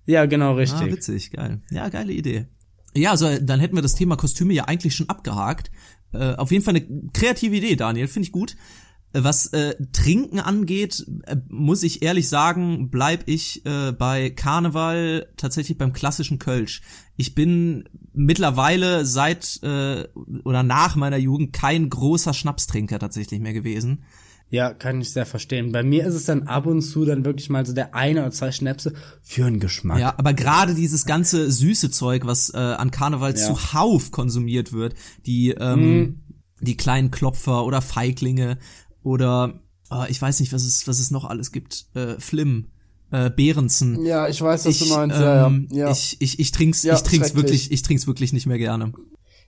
Ja, genau, Ah, richtig. witzig, geil. Ja, geile Idee. Ja, also dann hätten wir das Thema Kostüme ja eigentlich schon abgehakt. Äh, auf jeden Fall eine kreative Idee, Daniel, finde ich gut. Äh, Was äh, Trinken angeht, äh, muss ich ehrlich sagen, bleib ich äh, bei Karneval tatsächlich beim klassischen Kölsch. Ich bin mittlerweile seit äh, oder nach meiner Jugend kein großer Schnapstrinker tatsächlich mehr gewesen. Ja, kann ich sehr verstehen. Bei mir ist es dann ab und zu dann wirklich mal so der eine oder zwei Schnäpse für einen Geschmack. Ja, aber gerade dieses ganze süße Zeug, was äh, an Karneval Ja. Mhm. zuhauf konsumiert wird, die ähm, die kleinen Klopfer oder Feiglinge oder äh, ich weiß nicht, was es was es noch alles gibt, äh, Flim, äh, Behrensen. Ja, ich weiß, was Ich, du meinst. ähm, ja. ja. ich ich ich trink's Ja, ich trink's wirklich ich trink's wirklich nicht mehr gerne.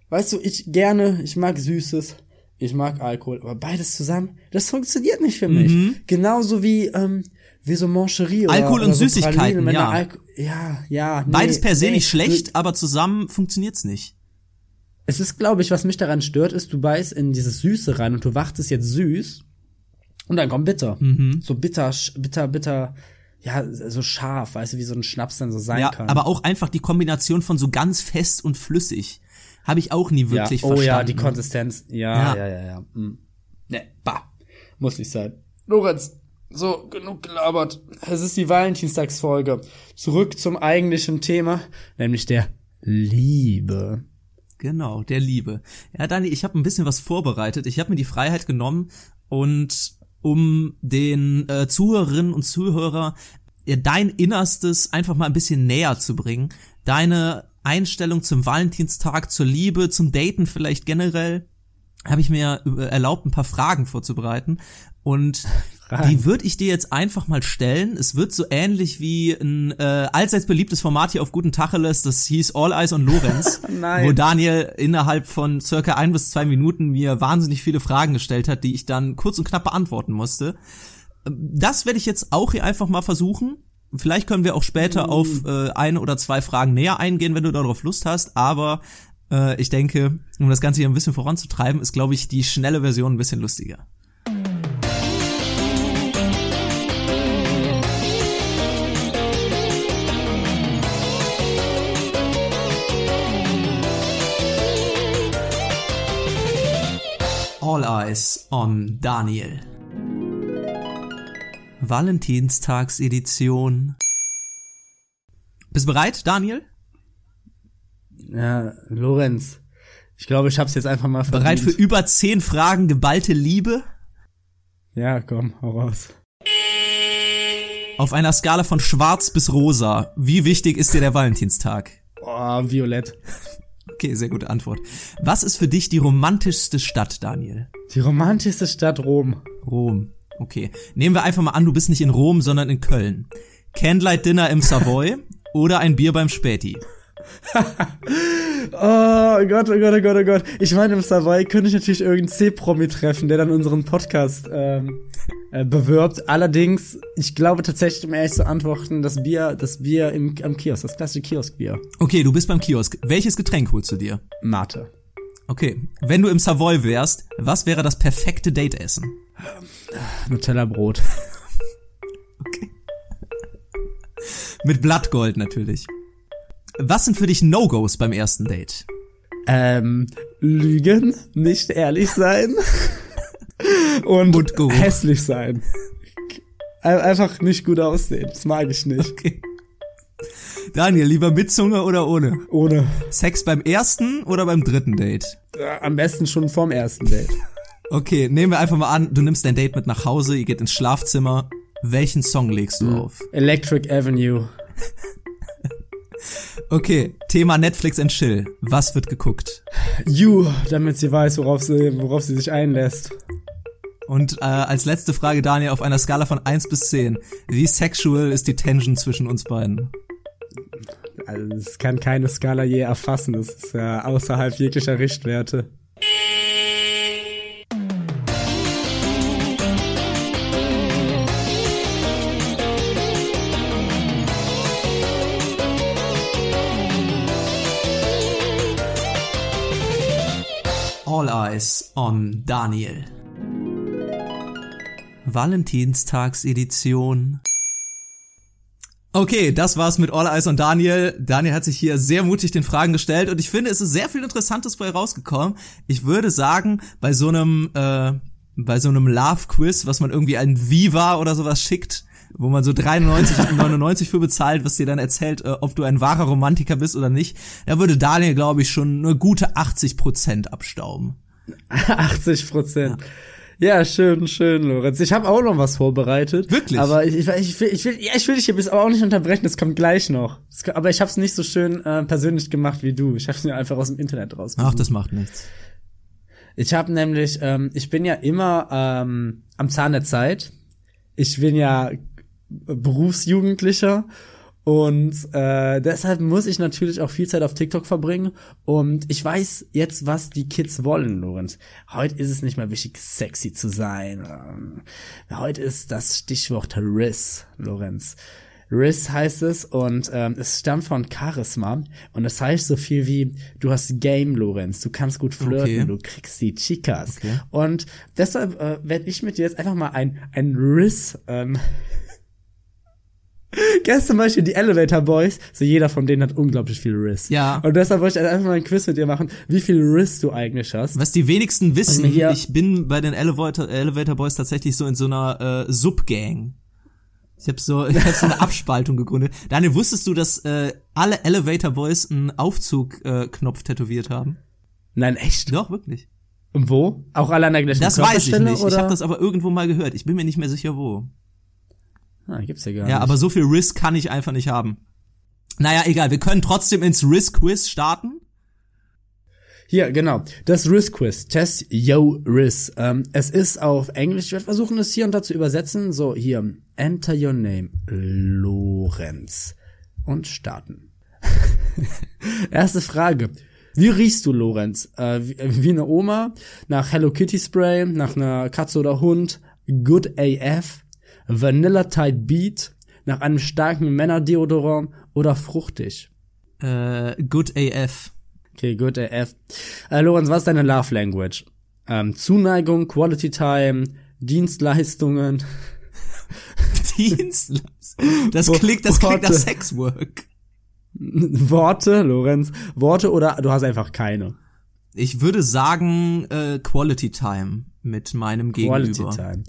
weißt du, ich gerne, ich mag Süßes, ich mag Alkohol, aber beides zusammen, das funktioniert nicht für mich. Mhm. Genauso wie, ähm, wie so Moncherie oder Alkohol und oder so Süßigkeiten, Pralinen, ja. Alko ja, ja. Nee, Beides per se nee. nicht schlecht, aber zusammen funktioniert's nicht. Es ist, glaube ich, was mich daran stört, ist, du beißt in dieses Süße rein und du wachtest jetzt süß und dann kommt bitter. Mhm. So bitter, bitter, bitter, ja, so scharf, weißt du, wie so ein Schnaps dann so sein Ja, kann. aber auch einfach die Kombination von so ganz fest und flüssig. Habe ich auch nie wirklich ja. Oh verstanden. ja, die Konsistenz. Ja, Ja. ja, ja, ja. Mm. Ne, bah. Muss nicht sein. Lorenz, so, genug gelabert. Es ist die Valentinstagsfolge. Zurück zum eigentlichen Thema, nämlich der Liebe. Genau, der Liebe. Ja, Dani, ich habe ein bisschen was vorbereitet. Ich habe mir die Freiheit genommen und um den äh, Zuhörerinnen und Zuhörer ja, dein Innerstes einfach mal ein bisschen näher zu bringen. Deine Einstellung zum Valentinstag, zur Liebe, zum Daten vielleicht generell, habe ich mir äh, erlaubt, ein paar Fragen vorzubereiten. Und Fragen. die würde ich dir jetzt einfach mal stellen. Es wird so ähnlich wie ein äh, allseits beliebtes Format hier auf Guten Tacheles, das hieß All Eyes on Lorenz, Nein. wo Daniel innerhalb von circa ein bis zwei Minuten mir wahnsinnig viele Fragen gestellt hat, die ich dann kurz und knapp beantworten musste. Das werde ich jetzt auch hier einfach mal versuchen. Vielleicht können wir auch später auf äh, eine oder zwei Fragen näher eingehen, wenn du darauf Lust hast. Aber äh, ich denke, um das Ganze hier ein bisschen voranzutreiben, ist, glaube ich, die schnelle Version ein bisschen lustiger. All Eyes on Daniel. Valentinstagsedition. Bist du bereit, Daniel? Ja, Lorenz. Ich glaube, ich hab's jetzt einfach mal verdient. Bereit für über zehn Fragen geballte Liebe? Ja, komm, hau raus. Auf einer Skala von schwarz bis rosa, wie wichtig ist dir der Valentinstag? Oh, Violett. Okay, sehr gute Antwort. Was ist für dich die romantischste Stadt, Daniel? Die romantischste Stadt Rom. Rom. Okay. Nehmen wir einfach mal an, du bist nicht in Rom, sondern in Köln. Candlelight Dinner im Savoy oder ein Bier beim Späti? Oh Gott, oh Gott, oh Gott, oh Gott. Ich meine, im Savoy könnte ich natürlich irgendeinen C-Promi treffen, der dann unseren Podcast ähm, äh, bewirbt. Allerdings, ich glaube tatsächlich, um ehrlich zu antworten, das Bier, das Bier im, am Kiosk, das klassische Kioskbier. Okay, du bist beim Kiosk. Welches Getränk holst du dir? Mate. Okay. Wenn du im Savoy wärst, was wäre das perfekte Dateessen? Nutella-Brot. Mit Blattgold natürlich. Was sind für dich No-Gos beim ersten Date? Ähm, lügen, nicht ehrlich sein und Mundgeruch. hässlich sein. Ein- Einfach nicht gut aussehen, das mag ich nicht. Okay. Daniel, lieber mit Zunge oder ohne? Ohne. Sex beim ersten oder beim dritten Date? Ja, Am besten schon vorm ersten Date. Okay, nehmen wir einfach mal an, du nimmst dein Date mit nach Hause, ihr geht ins Schlafzimmer. Welchen Song legst du auf? Electric Avenue. Okay, Thema Netflix and Chill. Was wird geguckt? You, damit sie weiß, worauf sie, worauf sie sich einlässt. Und äh, als letzte Frage, Daniel, auf einer Skala von 1 bis 10. Wie sexual ist die Tension zwischen uns beiden? Also, das kann keine Skala je erfassen. Das ist ja außerhalb jeglicher Richtwerte. Eyes on Daniel. Valentinstagsedition. Okay, das war's mit All Eyes on Daniel. Daniel hat sich hier sehr mutig den Fragen gestellt und ich finde, es ist sehr viel Interessantes bei rausgekommen. Ich würde sagen, bei so einem, äh, bei so einem Love-Quiz, was man irgendwie ein Viva oder sowas schickt, wo man so 93, 99 für bezahlt, was dir dann erzählt, äh, ob du ein wahrer Romantiker bist oder nicht, da würde Daniel, glaube ich, schon eine gute 80 Prozent abstauben. 80 Prozent. Ja. schön, schön, Lorenz. Ich habe auch noch was vorbereitet. Wirklich? Aber ich, ich, ich, will, ich will, ja, ich will dich hier bis aber auch nicht unterbrechen. Das kommt gleich noch. Kann- aber ich habe es nicht so schön äh, persönlich gemacht wie du. Ich habe es mir einfach aus dem Internet rausgesucht. Ach, das macht nichts. Ich habe nämlich, ähm, ich bin ja immer ähm, am Zahn der Zeit. Ich bin ja Berufsjugendlicher Und äh, deshalb muss ich natürlich auch viel Zeit auf TikTok verbringen. Und ich weiß jetzt, was die Kids wollen, Lorenz. Heute ist es nicht mehr wichtig, sexy zu sein. Ähm, Heute ist das Stichwort Riss, Lorenz. Riss heißt es und ähm, es stammt von Charisma und das heißt so viel wie du hast Game, Lorenz, du kannst gut flirten, Okay. du kriegst die Chicas Okay. und deshalb äh, werde ich mit dir jetzt einfach mal ein ein Riss ähm, Zum Beispiel die Elevator Boys? So jeder von denen hat unglaublich viel Riss. Ja. Und deshalb wollte ich einfach mal ein Quiz mit dir machen, wie viel Riss du eigentlich hast. Was die wenigsten wissen, Also hier- ich bin bei den Elevator, Elevator Boys tatsächlich so in so einer äh, Subgang. Ich habe so, ich hab so eine Abspaltung gegründet. Daniel, wusstest du, dass äh, alle Elevator Boys einen Aufzugknopf äh, tätowiert haben? Nein, echt? Doch, wirklich. Und wo? Auch alle an der gleichen Das weiß ich nicht. Oder? Ich habe das aber irgendwo mal gehört. Ich bin mir nicht mehr sicher, wo. Ah, gibt's ja gar Ja, nicht. aber so viel Riss kann ich einfach nicht haben. Naja, egal. Wir können trotzdem ins Riss-Quiz starten. Hier, genau. Das Riss-Quiz. Test Yo Riss. Ähm, es ist auf Englisch. Ich werde versuchen, es hier und da zu übersetzen. So, hier. Enter your name. Lorenz. Und starten. Erste Frage. Wie riechst du, Lorenz? Äh, wie, wie eine Oma? Nach Hello Kitty Spray? Nach einer Katze oder Hund? Good AF? Vanilla Type Beat? Nach einem starken Männerdeodorant? Oder fruchtig? Äh, good AF. Okay, good AF. Äh, Lorenz, was ist deine Love Language? Ähm, Zuneigung, Quality Time, Dienstleistungen, Dienst. Das klingt, das klingt nach. Sexwork. Worte, Lorenz, Worte oder du hast einfach keine. Ich würde sagen äh, Quality Time mit meinem Quality Gegenüber. Time.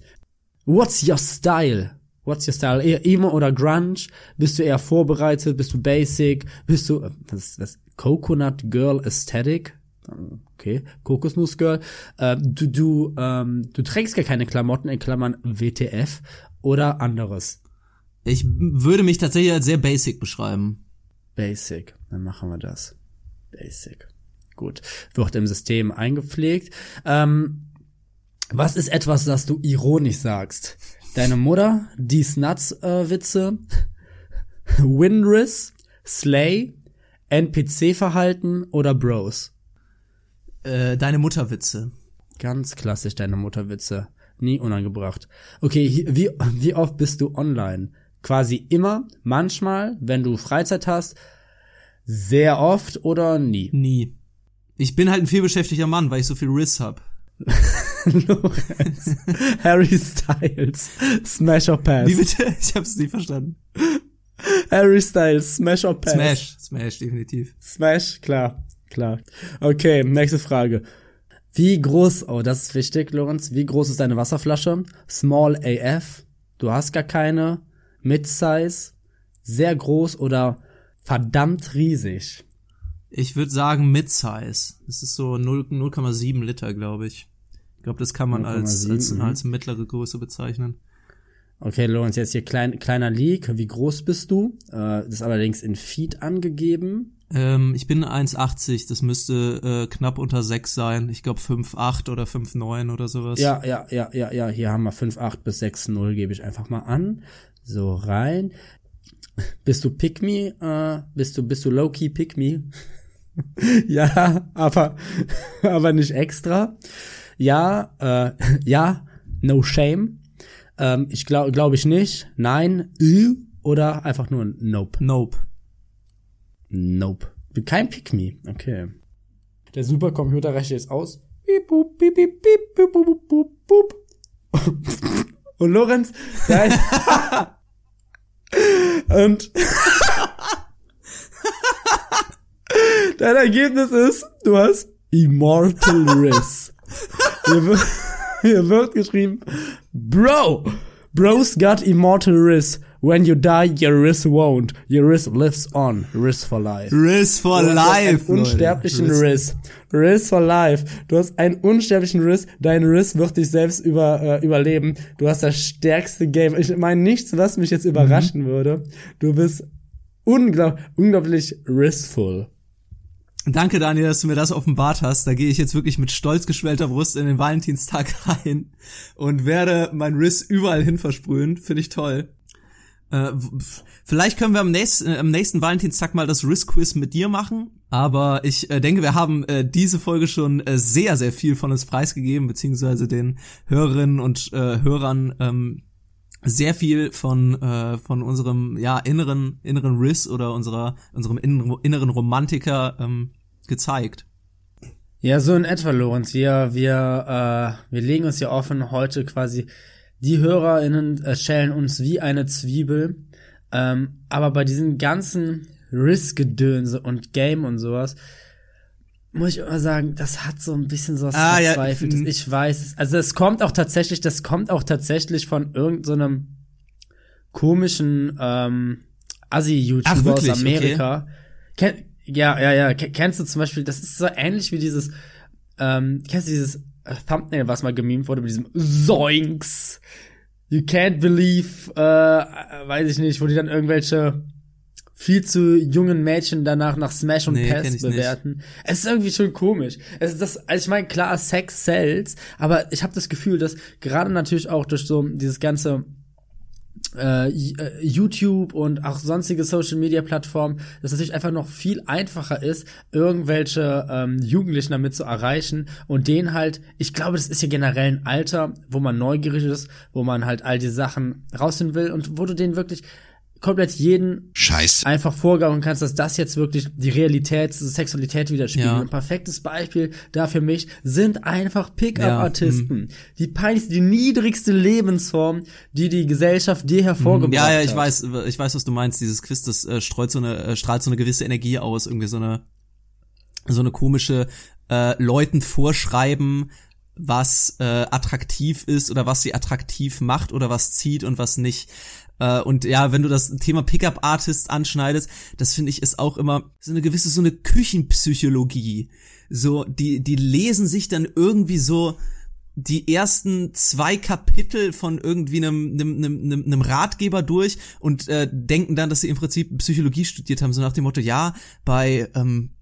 What's your style? What's your style? Eher Emo oder Grunge? Bist du eher vorbereitet? Bist du basic? Bist du, äh, was, was, Coconut Girl Aesthetic? Okay, Kokosnuss Girl. Äh, du, du, ähm, du trägst gar keine Klamotten in Klammern WTF oder anderes. Ich würde mich tatsächlich als sehr basic beschreiben. Basic. Dann machen wir das. Basic. Gut. Wird im System eingepflegt. Ähm, was ist etwas, das du ironisch sagst? Deine Mutter, dies Nuts äh, Witze, Winriss, Slay, NPC-Verhalten oder Bros? Äh, deine Mutterwitze. Ganz klassisch deine Mutterwitze. Nie unangebracht. Okay, wie, wie oft bist du online? Quasi immer, manchmal, wenn du Freizeit hast, sehr oft oder nie? Nie. Ich bin halt ein vielbeschäftigter Mann, weil ich so viel Riss hab. Lorenz. Harry Styles. Smash or Pass. Wie bitte? Ich hab's nie verstanden. Harry Styles. Smash or Pass. Smash. Smash, definitiv. Smash, klar. Klar. Okay, nächste Frage. Wie groß, oh, das ist wichtig, Lorenz. Wie groß ist deine Wasserflasche? Small AF. Du hast gar keine. Mid-Size. Sehr groß oder verdammt riesig. Ich würde sagen Mid-Size. Das ist so 0 0,7 Liter, glaube ich. Ich glaube, das kann man als, 0,7, als, mhm. als mittlere Größe bezeichnen. Okay, Lorenz, jetzt hier klein, kleiner Leak. Wie groß bist du? Äh, das ist allerdings in Feet angegeben. Ähm, ich bin 1,80, das müsste äh, knapp unter 6 sein. Ich glaube 5,8 oder 5,9 oder sowas. Ja, ja, ja, ja, ja. Hier haben wir 5,8 bis 6,0 gebe ich einfach mal an. So rein. Bist du Pick Me? Äh, bist du, bist du Low-Key Pick Me? ja, aber, aber nicht extra. Ja, äh, ja, no shame. Ähm, ich glaube, glaube ich nicht. Nein, ü oder einfach nur Nope. Nope. Nope. Kein Pick Me. Okay. Der Supercomputer rechnet jetzt aus. Piep, boop, piep, piep, piep, piep, boop, boop, boop. Und Lorenz, dein und dein Ergebnis ist, du hast Immortal Riss. Hier wird, hier wird geschrieben, Bro, Bro's got immortal Riss. When you die, your Riss won't. Your Riss lives on. Riss for life. Riss for Du hast life. einen unsterblichen. Riss. Riss for life. Du hast einen unsterblichen Riss. Dein Riss wird dich selbst über, äh, überleben. Du hast das stärkste Game. Ich meine nichts, was mich jetzt überraschen würde. Du bist unglaub unglaublich rissful. Danke, Daniel, dass du mir das offenbart hast. Da gehe ich jetzt wirklich mit stolz geschwellter Brust in den Valentinstag rein und werde mein Riss überall hin versprühen. Finde ich toll. Äh, vielleicht können wir am nächsten, äh, am nächsten Valentinstag mal das Risk-Quiz mit dir machen. Aber ich äh, denke, wir haben äh, diese Folge schon äh, sehr, sehr viel von uns preisgegeben, beziehungsweise den Hörerinnen und äh, Hörern ähm, sehr viel von äh, von unserem ja inneren inneren Riss oder unserer unserem inneren, inneren Romantiker ähm, gezeigt. Ja, so in etwa, Lorenz. Wir wir äh, wir legen uns ja offen heute quasi. Die HörerInnen äh, schälen uns wie eine Zwiebel. Ähm, aber bei diesen ganzen Risk-Gedönse und Game und sowas, muss ich immer sagen, das hat so ein bisschen so was Ah, ja. Verzweifeltes. Mhm. Ich weiß. es. Also es kommt auch tatsächlich, das kommt auch tatsächlich von irgendeinem komischen ähm, Assi-YouTuber aus Amerika. Ken, ja, ja, ja. Ken- Kennst du zum Beispiel, das ist so ähnlich wie dieses, ähm, kennst du dieses äh, Thumbnail, was mal gemimt wurde mit diesem Zoinks? You can't believe, äh, äh, weiß ich nicht, wo die dann irgendwelche viel zu jungen Mädchen danach nach Smash und Nee, Pass ich nicht. bewerten. Es ist irgendwie schon komisch. Es ist das, also ich meine, klar, Sex sells, aber ich habe das Gefühl, dass gerade natürlich auch durch so dieses ganze äh, äh, YouTube und auch sonstige Social Media Plattformen, dass es natürlich einfach noch viel einfacher ist, irgendwelche ähm, Jugendlichen damit zu erreichen und denen halt, ich glaube, das ist ja generell ein Alter, wo man neugierig ist, wo man halt all die Sachen rausfinden will und wo du denen wirklich komplett jeden Scheiß. einfach vorgauen kannst, dass das jetzt wirklich die Realität, die Sexualität widerspiegelt. Ja. Ein perfektes Beispiel da für mich sind einfach Pickup-Artisten. mhm. Die peinlichste, die niedrigste Lebensform, die die Gesellschaft dir hervorgebracht Ja, ja, ich hat. weiß, ich weiß, was du meinst. Dieses Quiz, das äh, streut so eine, äh, strahlt so eine gewisse Energie aus, irgendwie so eine, so eine komische äh, Leuten vorschreiben, was äh, attraktiv ist oder was sie attraktiv macht oder was zieht und was nicht. Äh, und ja, wenn du das Thema Pickup Artists anschneidest, das finde ich ist auch immer so eine gewisse so eine Küchenpsychologie. So die die lesen sich dann irgendwie so die ersten zwei Kapitel von irgendwie einem, einem, einem, einem Ratgeber durch und äh, denken dann, dass sie im Prinzip Psychologie studiert haben, so nach dem Motto, ja, bei ähm,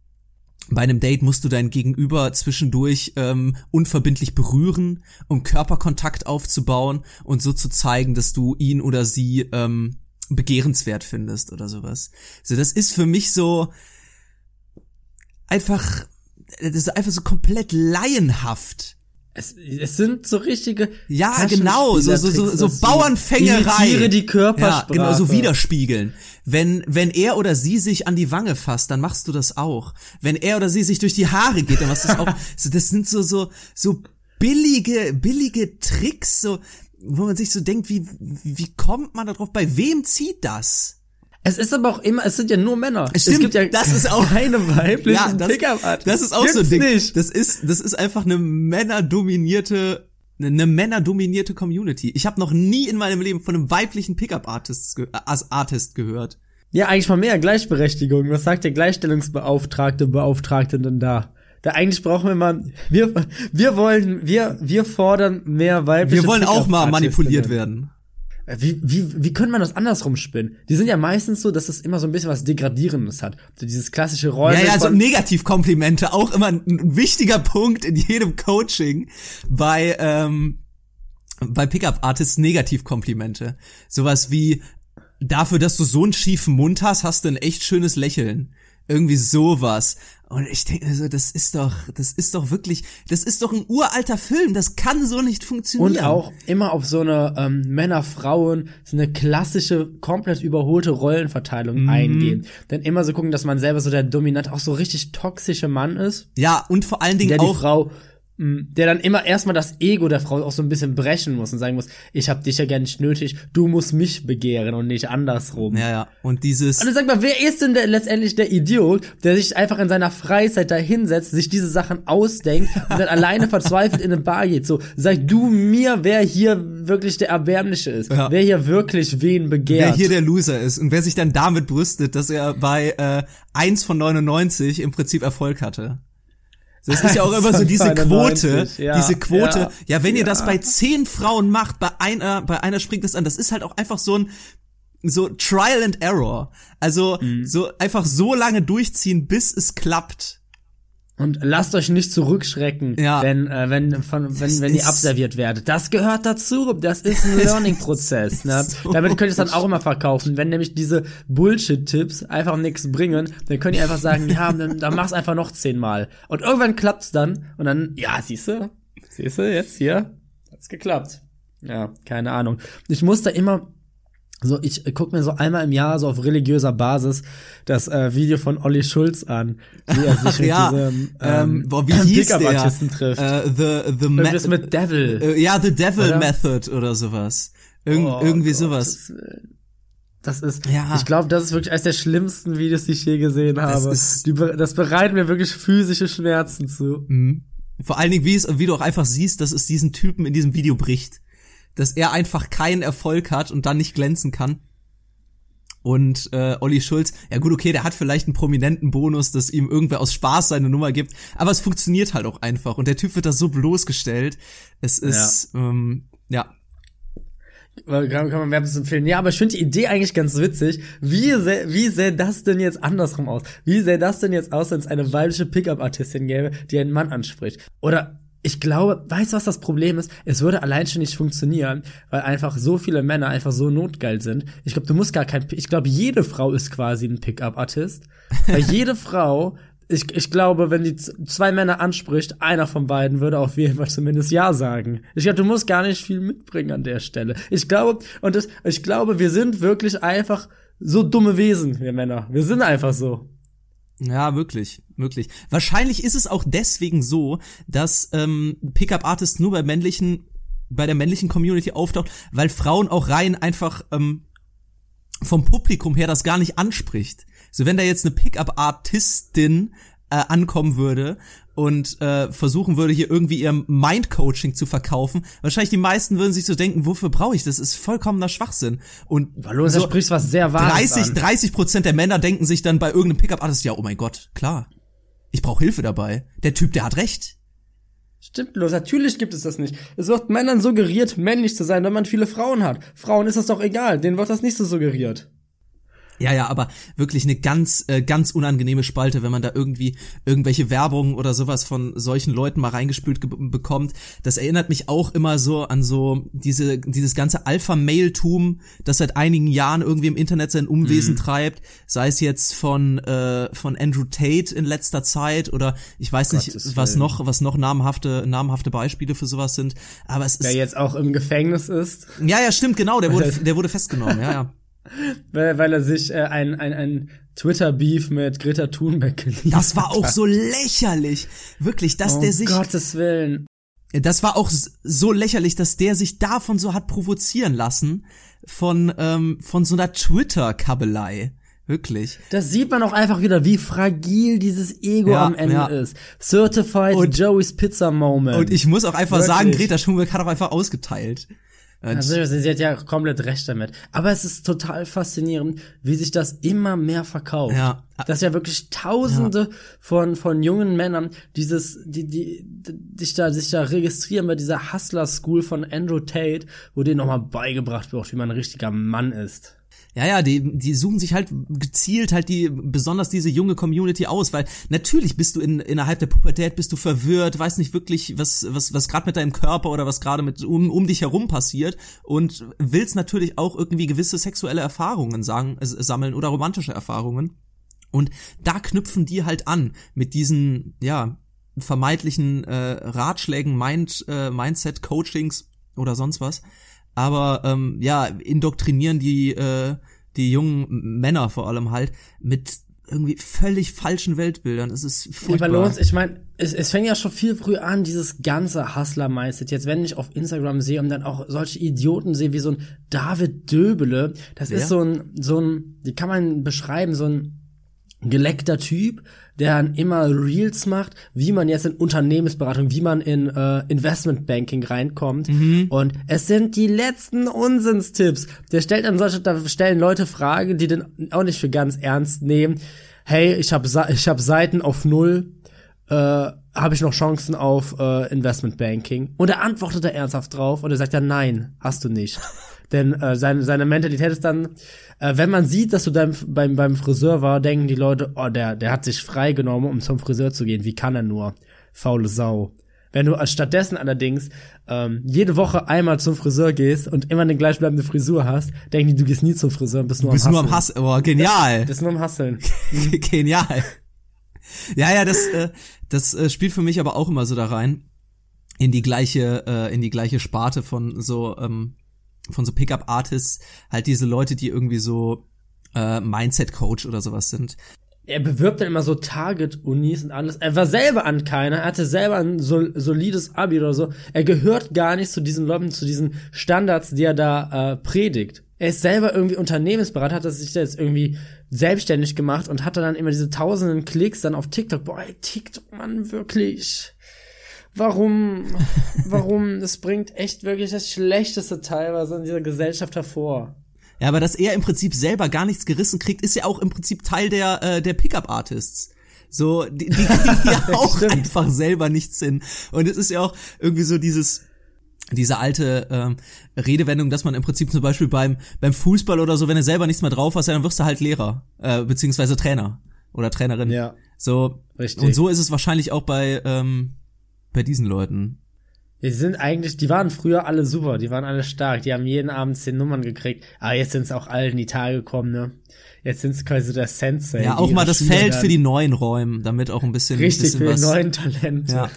bei einem Date musst du dein Gegenüber zwischendurch ähm, unverbindlich berühren, um Körperkontakt aufzubauen und so zu zeigen, dass du ihn oder sie ähm, begehrenswert findest oder sowas. So, das ist für mich so einfach, das ist einfach so komplett laienhaft. Es, es sind so richtige Ja, genau, so, so, so, so Bauernfängerei. die Imitiere die Körpersprache. Ja, genau, so widerspiegeln. Wenn, wenn er oder sie sich an die Wange fasst, dann machst du das auch. Wenn er oder sie sich durch die Haare geht, dann machst du das auch. Das sind so, so, so billige, billige Tricks, so, wo man sich so denkt, wie, wie kommt man da drauf? Bei wem zieht das? Es ist aber auch immer, es sind ja nur Männer. Es stimmt, es gibt ja das ist auch- keine weiblichen das, Pickup-Artists. das ist auch so ein Gibt's Ding. nicht. Das ist, das ist einfach eine männerdominierte, eine männerdominierte Community. Ich habe noch nie in meinem Leben von einem weiblichen Pickup-Artist ge Artist gehört. Ja, eigentlich mal mehr Gleichberechtigung. Was sagt der Gleichstellungsbeauftragte, Beauftragte denn da? Da eigentlich brauchen wir mal, wir, wir wollen, wir, wir fordern mehr weibliche Wir wollen auch mal manipuliert werden. Äh, Wie, wie, wie können man das andersrum spinnen? Die sind ja meistens so, dass es immer so ein bisschen was Degradierendes hat. So dieses klassische Rollen Ja, ja, so Negativkomplimente, auch immer ein, ein wichtiger Punkt in jedem Coaching bei, ähm, bei Pickup-Artists Negativkomplimente. Sowas wie, dafür, dass du so einen schiefen Mund hast, hast du ein echt schönes Lächeln. Irgendwie sowas. Und ich denke mir so, das ist doch, das ist doch wirklich, das ist doch ein uralter Film, das kann so nicht funktionieren. Und auch immer auf so eine ähm, Männer-Frauen, so eine klassische, komplett überholte Rollenverteilung Mhm. eingehen. Dann immer so gucken, dass man selber so der dominant, auch so richtig toxische Mann ist, Ja, und vor allen Dingen der die auch, Frau, mh, der dann immer erstmal das Ego der Frau auch so ein bisschen brechen muss und sagen muss, ich hab dich ja gar nicht nötig, du musst mich begehren und nicht andersrum. ja, ja, und dieses, Und dann sag mal, wer ist denn der, letztendlich der Idiot, der sich einfach in seiner Freizeit da hinsetzt, sich diese Sachen ausdenkt und dann alleine verzweifelt in eine Bar geht? So, sag du mir, wer hier wirklich der Erbärmliche ist. Ja. Wer hier wirklich wen begehrt. wer hier der Loser ist und wer sich dann damit brüstet, dass er bei äh, 1 von 99 im Prinzip Erfolg hatte. Das ist ja auch 1 immer so diese 99, Quote, ja, diese Quote. Ja, ja, wenn ihr ja. das bei 10 Frauen macht, bei einer, bei einer springt es an. Das ist halt auch einfach so ein so Trial and Error. Also Mhm. so einfach so lange durchziehen, bis es klappt. Und lasst euch nicht zurückschrecken, Ja. wenn, äh, wenn, von, wenn, wenn ihr abserviert werdet. Das gehört dazu. Das ist ein Learning-Prozess. Ne? so Damit könnt ihr es dann auch immer verkaufen. Wenn nämlich diese Bullshit-Tipps einfach nichts bringen, dann könnt ihr einfach sagen, ja, dann, dann mach's einfach noch zehnmal. Und irgendwann klappt's dann. Und dann, ja, siehst du, siehst du, jetzt hier, hat's geklappt. Ja, keine Ahnung. Ich muss da immer so, ich guck mir so einmal im Jahr so auf religiöser Basis das äh, Video von Olli Schulz an, wie er sich Ach mit ja, diesem ähm, boah, wie hieß der? Pickup-Artisten trifft. Äh, the, the, Irgendwas mit Devil. äh, ja, The Devil Oder? Method oder sowas. Irgend, Oh irgendwie Gott, sowas. Das, das ist, Ja. ich glaube, das ist wirklich eines der schlimmsten Videos, die ich je gesehen habe. ist- die, das bereitet mir wirklich physische Schmerzen zu. Mhm. Vor allen Dingen, wie es, wie du auch einfach siehst, dass es diesen Typen in diesem Video bricht. Dass er einfach keinen Erfolg hat und dann nicht glänzen kann. Und äh, Olli Schulz, ja gut, okay, der hat vielleicht einen prominenten Bonus, dass ihm irgendwer aus Spaß seine Nummer gibt, aber es funktioniert halt auch einfach. Und der Typ wird da so bloßgestellt. Es ist, ja, ähm, ja Kann, kann man wärmstens empfehlen. Ja, aber ich finde die Idee eigentlich ganz witzig. Wie, sä- wie sähe das denn jetzt andersrum aus? Wie sähe das denn jetzt aus, wenn es eine weibliche Pickup-Artistin gäbe, die einen Mann anspricht? Oder ich glaube, weißt du, was das Problem ist? Es würde allein schon nicht funktionieren, weil einfach so viele Männer einfach so notgeil sind. Ich glaube, du musst gar kein, ich glaube, jede Frau ist quasi ein Pickup-Artist. Weil jede Frau, ich, ich glaube, wenn die zwei Männer anspricht, einer von beiden würde auf jeden Fall zumindest Ja sagen. Ich glaube, du musst gar nicht viel mitbringen an der Stelle. Ich glaube, und das, ich glaube, wir sind wirklich einfach so dumme Wesen, wir Männer. Wir sind einfach so. Ja, wirklich, wirklich. Wahrscheinlich ist es auch deswegen so, dass ähm, Pickup Artist nur bei männlichen, bei der männlichen Community auftaucht, weil Frauen auch rein einfach ähm, vom Publikum her das gar nicht anspricht. So wenn da jetzt eine Pickup Artistin äh, ankommen würde und äh, versuchen würde, hier irgendwie ihr Mind-Coaching zu verkaufen, wahrscheinlich die meisten würden sich so denken, wofür brauche ich das? Das ist vollkommener Schwachsinn. Und Hallo, du sprichst was sehr Wahres 30, an. 30 Prozent der Männer denken sich dann bei irgendeinem Pickup-Artist, ja, oh mein Gott, klar. Ich brauche Hilfe dabei. Der Typ, der hat recht. Stimmt los, natürlich gibt es das nicht. Es wird Männern suggeriert, männlich zu sein, wenn man viele Frauen hat. Frauen ist das doch egal, denen wird das nicht so suggeriert. Ja, ja, aber wirklich eine ganz, äh, ganz unangenehme Spalte, wenn man da irgendwie irgendwelche Werbung oder sowas von solchen Leuten mal reingespült ge- bekommt. Das erinnert mich auch immer so an so diese, dieses ganze Alpha-Mail-Tum, das seit einigen Jahren irgendwie im Internet sein Unwesen treibt. Sei es jetzt von, äh, von Andrew Tate in letzter Zeit oder ich weiß nicht, Gottes was Willen. noch, was noch namhafte, namhafte Beispiele für sowas sind. Aber es ist, Der jetzt auch im Gefängnis ist, ja, ja, stimmt, genau, der wurde, der wurde festgenommen, ja, ja. Weil, weil er sich äh, ein, ein, ein Twitter-Beef mit Greta Thunberg geliefert Das war auch so lächerlich. Wirklich, dass Oh, der sich, Gottes Willen. das war auch so lächerlich, dass der sich davon so hat provozieren lassen von, ähm, von so einer Twitter-Kabelei. Wirklich. Das sieht man auch einfach wieder, wie fragil dieses Ego Ja, am Ende ja. ist. Certified Und- Joey's Pizza Moment. Und ich muss auch einfach Wirklich. sagen, Greta Thunberg hat auch einfach ausgeteilt. Und- Also, sie hat ja komplett recht damit. Aber es ist total faszinierend, wie sich das immer mehr verkauft. Ja. Dass ja wirklich Tausende von, von jungen Männern dieses, die, die, die, sich da, sich da registrieren bei dieser Hustler School von Andrew Tate, wo denen nochmal beigebracht wird, wie man ein richtiger Mann ist. Ja, ja, die, die suchen sich halt gezielt halt die, besonders diese junge Community aus, weil natürlich bist du in, innerhalb der Pubertät bist du verwirrt, weißt nicht wirklich, was, was, was gerade mit deinem Körper oder was gerade mit um, um dich herum passiert und willst natürlich auch irgendwie gewisse sexuelle Erfahrungen sagen, äh, sammeln oder romantische Erfahrungen. Und da knüpfen die halt an mit diesen, ja, vermeintlichen äh, Ratschlägen, Mind, äh, Mindset-Coachings oder sonst was. Aber ähm, ja, indoktrinieren die, äh, die jungen Männer vor allem halt mit irgendwie völlig falschen Weltbildern. Es ist Ja, furchtbar. bei uns, ich meine, es, es fängt ja schon viel früh an, dieses ganze Hustler-Mindset. Jetzt, wenn ich auf Instagram sehe und dann auch solche Idioten sehe, wie so ein David Döbele, das Wer? ist so ein, so ein, wie kann man beschreiben, so ein geleckter Typ, der dann immer Reels macht, wie man jetzt in Unternehmensberatung, wie man in äh, Investmentbanking reinkommt. Und es sind die letzten Unsinnstipps. Der stellt dann solche, da stellen Leute Fragen, die den auch nicht für ganz ernst nehmen. Hey, ich habe ich hab Seiten auf null. äh, habe ich noch Chancen auf äh, Investment Banking? Und er antwortet da ernsthaft drauf und er sagt ja, nein, hast du nicht. Denn äh, seine, seine Mentalität ist dann, äh, wenn man sieht, dass du dein, beim, beim Friseur war, denken die Leute, oh, der, der hat sich freigenommen, um zum Friseur zu gehen. Wie kann er nur? Faule Sau. Wenn du stattdessen allerdings ähm, jede Woche einmal zum Friseur gehst und immer eine gleichbleibende Frisur hast, denken die, du gehst nie zum Friseur und bist nur Du bist am nur am Hasseln. Hass, oh, genial. Bist nur am Hasseln. Genial. Ja, ja, das, äh, das äh, spielt für mich aber auch immer so da rein in die gleiche, äh, in die gleiche Sparte von so, ähm, von so Pickup-Artists, halt diese Leute, die irgendwie so äh, Mindset-Coach oder sowas sind. er bewirbt dann immer so Target-Unis und alles. Er war selber an keiner, er hatte selber ein sol solides Abi oder so. Er gehört gar nicht zu diesen Leuten, zu diesen Standards, die er da äh, predigt. Er ist selber irgendwie Unternehmensberater, hat er sich da jetzt irgendwie selbstständig gemacht und hatte dann immer diese tausenden Klicks dann auf TikTok. Boah, TikTok, Mann, wirklich. Warum? Warum? Das bringt echt wirklich das Schlechteste teilweise in dieser Gesellschaft hervor. Ja, aber dass er im Prinzip selber gar nichts gerissen kriegt, ist ja auch im Prinzip Teil der, äh, der Pickup-Artists. So, die, die kriegen ja auch Stimmt. einfach selber nichts hin. Und es ist ja auch irgendwie so dieses, diese alte ähm, Redewendung, dass man im Prinzip zum Beispiel beim, beim Fußball oder so, wenn du selber nichts mehr drauf hast, ja, dann wirst du halt Lehrer, äh, beziehungsweise Trainer oder Trainerin. Ja. So, Richtig. und so ist es wahrscheinlich auch bei, ähm, bei diesen Leuten. Die sind eigentlich, die waren früher alle super, die waren alle stark, die haben jeden Abend zehn Nummern gekriegt, aber jetzt sind es auch alle in die Tage gekommen, ne? Jetzt sind es quasi der Sensei. Ja, die auch mal das Feld dann für die neuen Räumen, damit auch ein bisschen, Richtig, bisschen für die was. neuen Talente. Ja.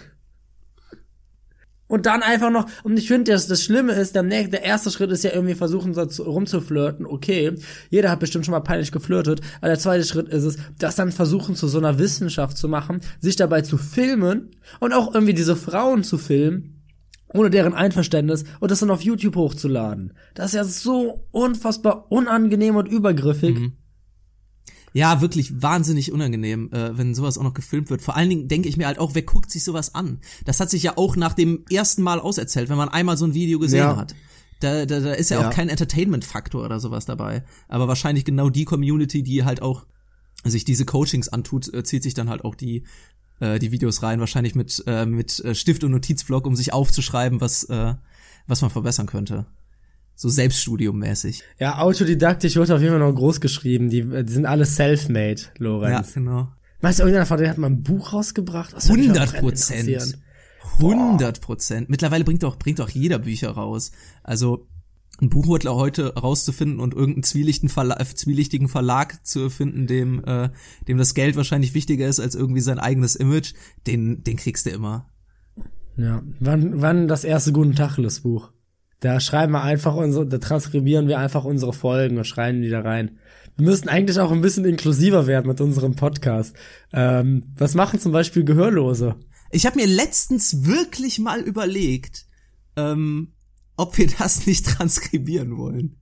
Und dann einfach noch, und ich finde, das, das Schlimme ist, der, der erste Schritt ist ja irgendwie versuchen, so zu, rumzuflirten. Okay, jeder hat bestimmt schon mal peinlich geflirtet. Aber der zweite Schritt ist es, das dann versuchen, zu so einer Wissenschaft zu machen, sich dabei zu filmen und auch irgendwie diese Frauen zu filmen, ohne deren Einverständnis und das dann auf YouTube hochzuladen. Das ist ja so unfassbar unangenehm und übergriffig. Mhm. Ja, wirklich wahnsinnig unangenehm, äh, wenn sowas auch noch gefilmt wird. Vor allen Dingen denke ich mir halt auch, wer guckt sich sowas an? Das hat sich ja auch nach dem ersten Mal auserzählt, wenn man einmal so ein Video gesehen Ja. hat. Da, da, da ist ja, Ja. auch kein Entertainment-Faktor oder sowas dabei. Aber wahrscheinlich genau die Community, die halt auch sich diese Coachings antut, äh, zieht sich dann halt auch die äh, die Videos rein, wahrscheinlich mit äh, mit äh, Stift und Notizblock, um sich aufzuschreiben, was äh, was man verbessern könnte. So Selbststudium-mäßig. Ja, autodidaktisch wird auf jeden Fall noch groß geschrieben. Die, die sind alle self-made, Ja, Lorenz. genau. Weißt du, irgendeiner von denen hat mal ein Buch rausgebracht? Das würde mich auch 100 brennend Prozent. interessieren. 100 Prozent. Mittlerweile bringt auch, bringt auch jeder Bücher raus. Also, ein Buchhändler heute rauszufinden und irgendeinen zwielichtigen Verlag, zwielichtigen Verlag zu finden, dem, äh, dem das Geld wahrscheinlich wichtiger ist als irgendwie sein eigenes Image, den, den kriegst du immer. Ja. Wann, wann das erste Guten Tacheles Buch? Da schreiben wir einfach unsere, da transkribieren wir einfach unsere Folgen und schreiben die da rein. Wir müssen eigentlich auch ein bisschen inklusiver werden mit unserem Podcast. Ähm, was machen zum Beispiel Gehörlose? Ich habe mir letztens wirklich mal überlegt, ähm, ob wir das nicht transkribieren wollen.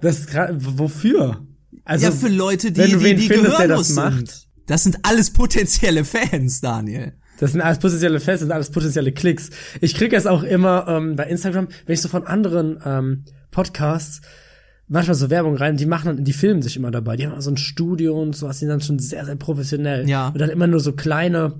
Das wofür? Also, ja, für Leute, die, wenn du die, die findest, der gehörlos das sind. macht. Das sind alles potenzielle Fans, Daniel. Das sind alles potenzielle Fans, das sind alles potenzielle Klicks. Ich krieg es auch immer ähm, bei Instagram, wenn ich so von anderen ähm, Podcasts manchmal so Werbung rein, die machen dann, die filmen sich immer dabei. Die haben so ein Studio und sowas, die sind dann schon sehr, sehr professionell. Ja. Und dann immer nur so kleine,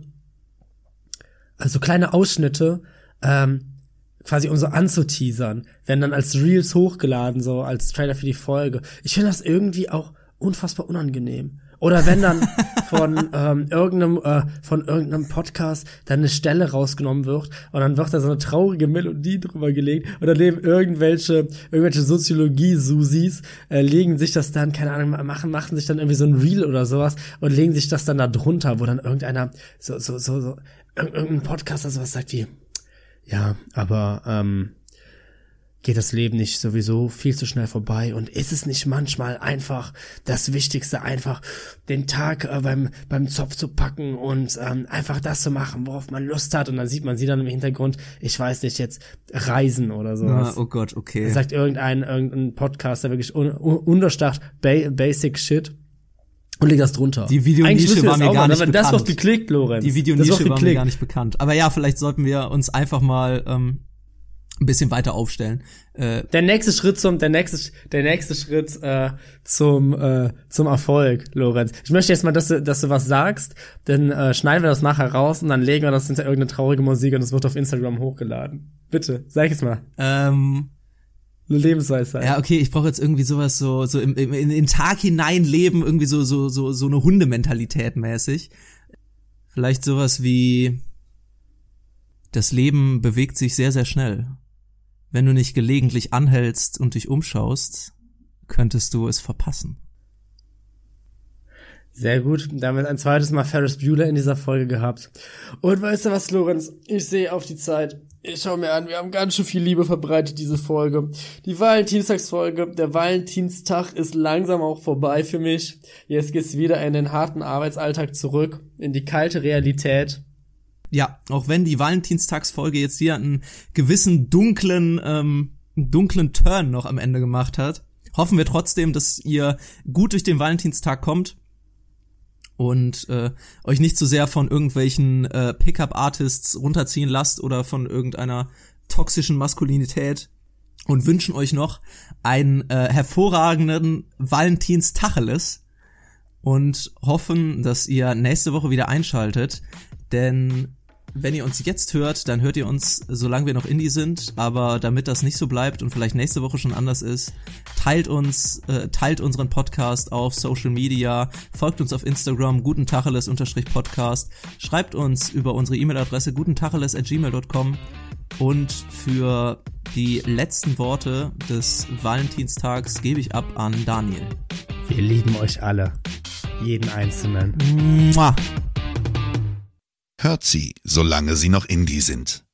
also kleine Ausschnitte, ähm, quasi um so anzuteasern, werden dann als Reels hochgeladen, so als Trailer für die Folge. Ich finde das irgendwie auch unfassbar unangenehm. Oder wenn dann von ähm, irgendeinem äh, von irgendeinem Podcast dann eine Stelle rausgenommen wird und dann wird da so eine traurige Melodie drüber gelegt und daneben irgendwelche irgendwelche Soziologie-Susis äh, legen sich das dann keine Ahnung machen machen sich dann irgendwie so ein Reel oder sowas und legen sich das dann da drunter, wo dann irgendeiner so so so, so irg- irgendein Podcaster sowas sagt wie ja, aber ähm, geht das Leben nicht sowieso viel zu schnell vorbei und ist es nicht manchmal einfach das Wichtigste, einfach den Tag äh, beim beim Zopf zu packen und ähm, einfach das zu machen, worauf man Lust hat und dann sieht man sie dann im Hintergrund, ich weiß nicht jetzt reisen oder Ah, sowas. oh Gott, okay. Sagt irgendein irgendein Podcaster wirklich un, un, unterstacht ba Basic Shit und legt das drunter. Die Videonische war das mir gar machen, nicht aber das bekannt. wird geklickt, Lorenz. Die Das Videonische war mir gar nicht bekannt. Aber ja, vielleicht sollten wir uns einfach mal ähm, ein bisschen weiter aufstellen. Äh, Der nächste Schritt zum, der nächste, der nächste Schritt äh, zum äh, zum Erfolg, Lorenz. Ich möchte jetzt mal, dass du, dass du was sagst, dann äh, schneiden wir das nachher raus und dann legen wir das hinter irgendeine traurige Musik und es wird auf Instagram hochgeladen. Bitte, sag jetzt mal. ähm, Lebensweisheit. ja, okay, ich brauche jetzt irgendwie sowas so so im, im, in den Tag hinein leben, irgendwie so so so so eine Hundementalität mäßig. Vielleicht sowas wie das Leben bewegt sich sehr sehr schnell. Wenn du nicht gelegentlich anhältst und dich umschaust, könntest du es verpassen. Sehr gut. Damit ein zweites Mal Ferris Bueller in dieser Folge gehabt. Und weißt du was, Lorenz? Ich sehe auf die Zeit. Ich schau mir an, wir haben ganz schön viel Liebe verbreitet, diese Folge. Die Valentinstagsfolge, der Valentinstag ist langsam auch vorbei für mich. Jetzt geht's wieder in den harten Arbeitsalltag zurück, in die kalte Realität. Ja, auch wenn die Valentinstagsfolge jetzt hier einen gewissen dunklen, ähm, dunklen Turn noch am Ende gemacht hat, hoffen wir trotzdem, dass ihr gut durch den Valentinstag kommt und äh, euch nicht zu sehr von irgendwelchen äh, Pickup-Artists runterziehen lasst oder von irgendeiner toxischen Maskulinität und wünschen euch noch einen äh, hervorragenden Valentinstacheles und hoffen, dass ihr nächste Woche wieder einschaltet, denn wenn ihr uns jetzt hört, dann hört ihr uns, solange wir noch Indie sind, aber damit das nicht so bleibt und vielleicht nächste Woche schon anders ist, teilt uns, äh, teilt unseren Podcast auf Social Media, folgt uns auf Instagram, gutentacheles-podcast, schreibt uns über unsere E-Mail-Adresse gutentacheles.gmail.com und für die letzten Worte des Valentinstags gebe ich ab an Daniel. Wir lieben euch alle. Jeden Einzelnen. Mua. Hört sie, solange sie noch Indie sind.